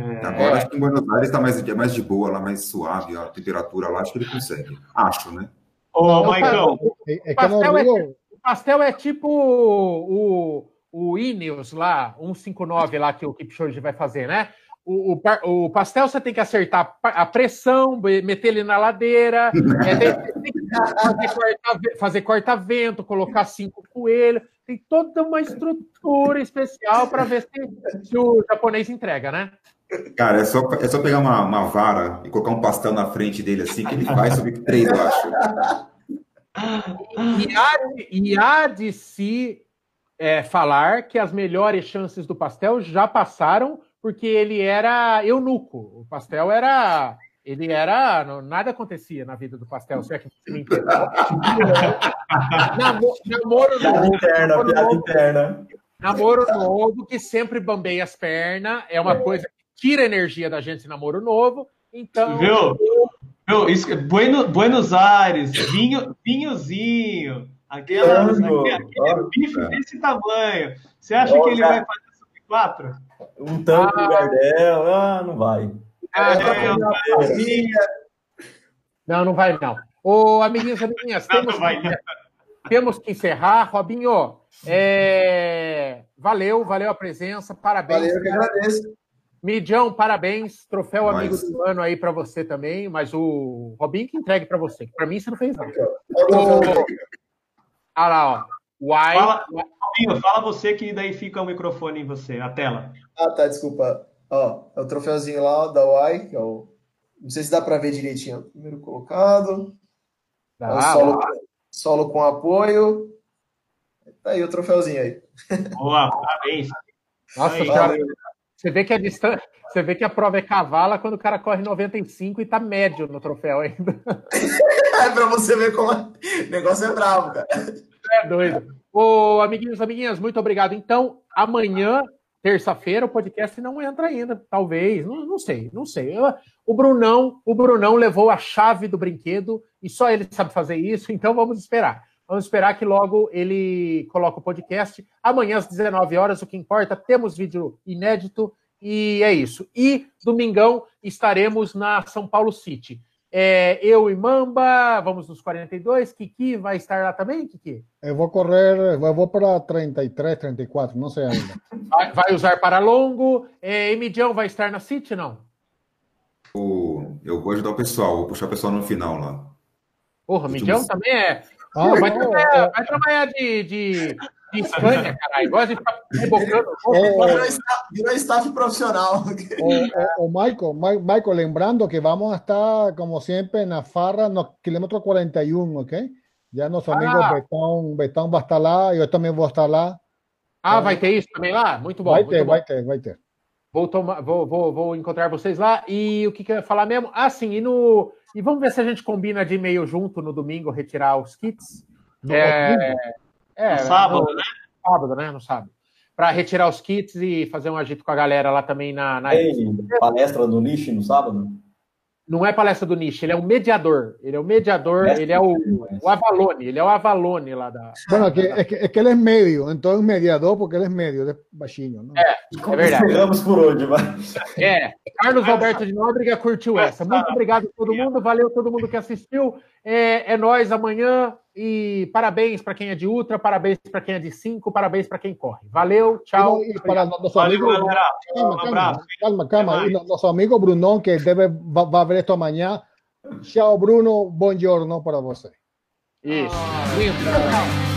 É, Agora acho que em Buenos Aires tá mais, é mais de boa, lá mais suave, a temperatura lá, acho que ele consegue. Acho, né? Ô, Maicon, Es es que no Pastel é, o pastel é tipo o, o Ineos lá, 159 lá que o Kipchoge vai fazer, né? O, o, o pastel você tem que acertar a pressão, meter ele na ladeira, é, tem- tem que fazer corta- corta-vento, colocar cinco coelhos. Tem toda uma estrutura especial para ver se, se o japonês entrega, né? Cara, é só, é só pegar uma, uma vara e colocar um pastel na frente dele assim, que ele vai subir três, eu acho. E há de, e há de se é, falar que as melhores chances do pastel já passaram, porque ele era eunuco. O pastel era. Ele era. não- Nada acontecia na vida do pastel, se é que você me entendeu. Namo- Namoro Piada novo, interna, namoro piada novo, interna. namoro novo, que sempre bambeia as pernas, é uma coisa que tira energia da gente namoro novo. Então, viu? Viu? Isso, Bueno- Buenos Aires, vinho, vinhozinho, aquela, aquele, aquele bife É. desse tamanho. Você acha que ele vai fazer sub 4? Um tanto no lugar dela, ah, não vai. ah, É, Não, não vai, não. Ô, amiguinhos amiguinhas, Não, temos, não vai, não. temos que encerrar. Robinho, é, valeu, valeu a presença, parabéns. Valeu, eu que agradeço. Midião, parabéns. Troféu Nós. amigo do ano aí para você também, mas o Robinho que entregue para você. Para mim, você não fez nada. Olha lá, ó. Uai, Fala. Robinho, fala você que daí fica o microfone em você, a tela. Ah, tá, desculpa. Ó, é o troféuzinho lá da UAI, que é o. Não sei se dá para ver direitinho. O primeiro colocado. É o Ah, solo, solo com apoio. Tá aí o troféuzinho aí. Boa, parabéns. Nossa, Aí, cara, você vê que a distância. Você vê que a prova é cavala quando o cara corre 95 e tá médio no troféu ainda. É pra você ver como o negócio é bravo, cara. É doido. Ô, amiguinhos, amiguinhas, muito obrigado. Então, amanhã, terça-feira, o podcast não entra ainda. Talvez, não, não sei, não sei. Eu- o Brunão, o Brunão levou a chave do brinquedo e só ele sabe fazer isso, então vamos esperar. Vamos esperar que logo ele coloque o podcast. Amanhã, às 19 horas, o que importa, temos vídeo inédito e é isso. E domingão estaremos na São Paulo City. É, eu e Mamba, vamos nos 42. Kiki vai estar lá também, Kiki? Eu vou correr, eu vou para 33, 34, não sei ainda. Vai, vai usar para longo. É, Emidião vai estar na City, não? O- Eu vou ajudar o pessoal, vou puxar o pessoal no final lá. Porra, Midião também é. Ah, vai, não, trabalhar, vai trabalhar de, de, de Scania, caralho. Gosta de ficar rebocando. o, Virou staff, virou staff profissional. o, o- o Michael, Mi- Michael, lembrando que vamos a estar, como siempre, en la farra, no, kilómetro 41, ¿ok? Nuestro amigo Ah. Betón, Betón va a estar lá, eu também vou estar lá. Ah, vai ter isso também lá? Muito bom. vai muito ter, bom. vai ter, vai ter. Vou, tomar, vou, vou, vou encontrar vocês lá. E o que, que eu ia falar mesmo? Ah, sim, e no. E vamos ver se a gente combina de e-mail junto no domingo, retirar os kits. No É, é, No sábado, no né? sábado, né? No sábado. Para retirar os kits e fazer um agito com a galera lá também na. na... Palestra no Niche no sábado? Não é palestra do Niche, ele é um mediador. Ele é o mediador, Mestre ele é o, do- o Avalone, ele é o Avalone lá da. Bueno, que, es, que, es que él es medio, entonces mediador porque él es medio, él es baixinho, ¿no? É verdade. Chegamos por onde, vai? É, Carlos Alberto de Nóbrega curtiu essa. Muito obrigado a todo mundo, valeu todo mundo que assistiu. É, é nós amanhã e parabéns para quem é de ultra, parabéns para quem é de 5, parabéns para quem corre. Valeu, tchau. Y para Valeu, amigos, galera. calma, Um calma, abraço. calma, calma. Y nuestro amigo Brunón, que debe, va, va a ver esto mañana. Chao, Bruno. Buongiorno para você. Isso. Lindo.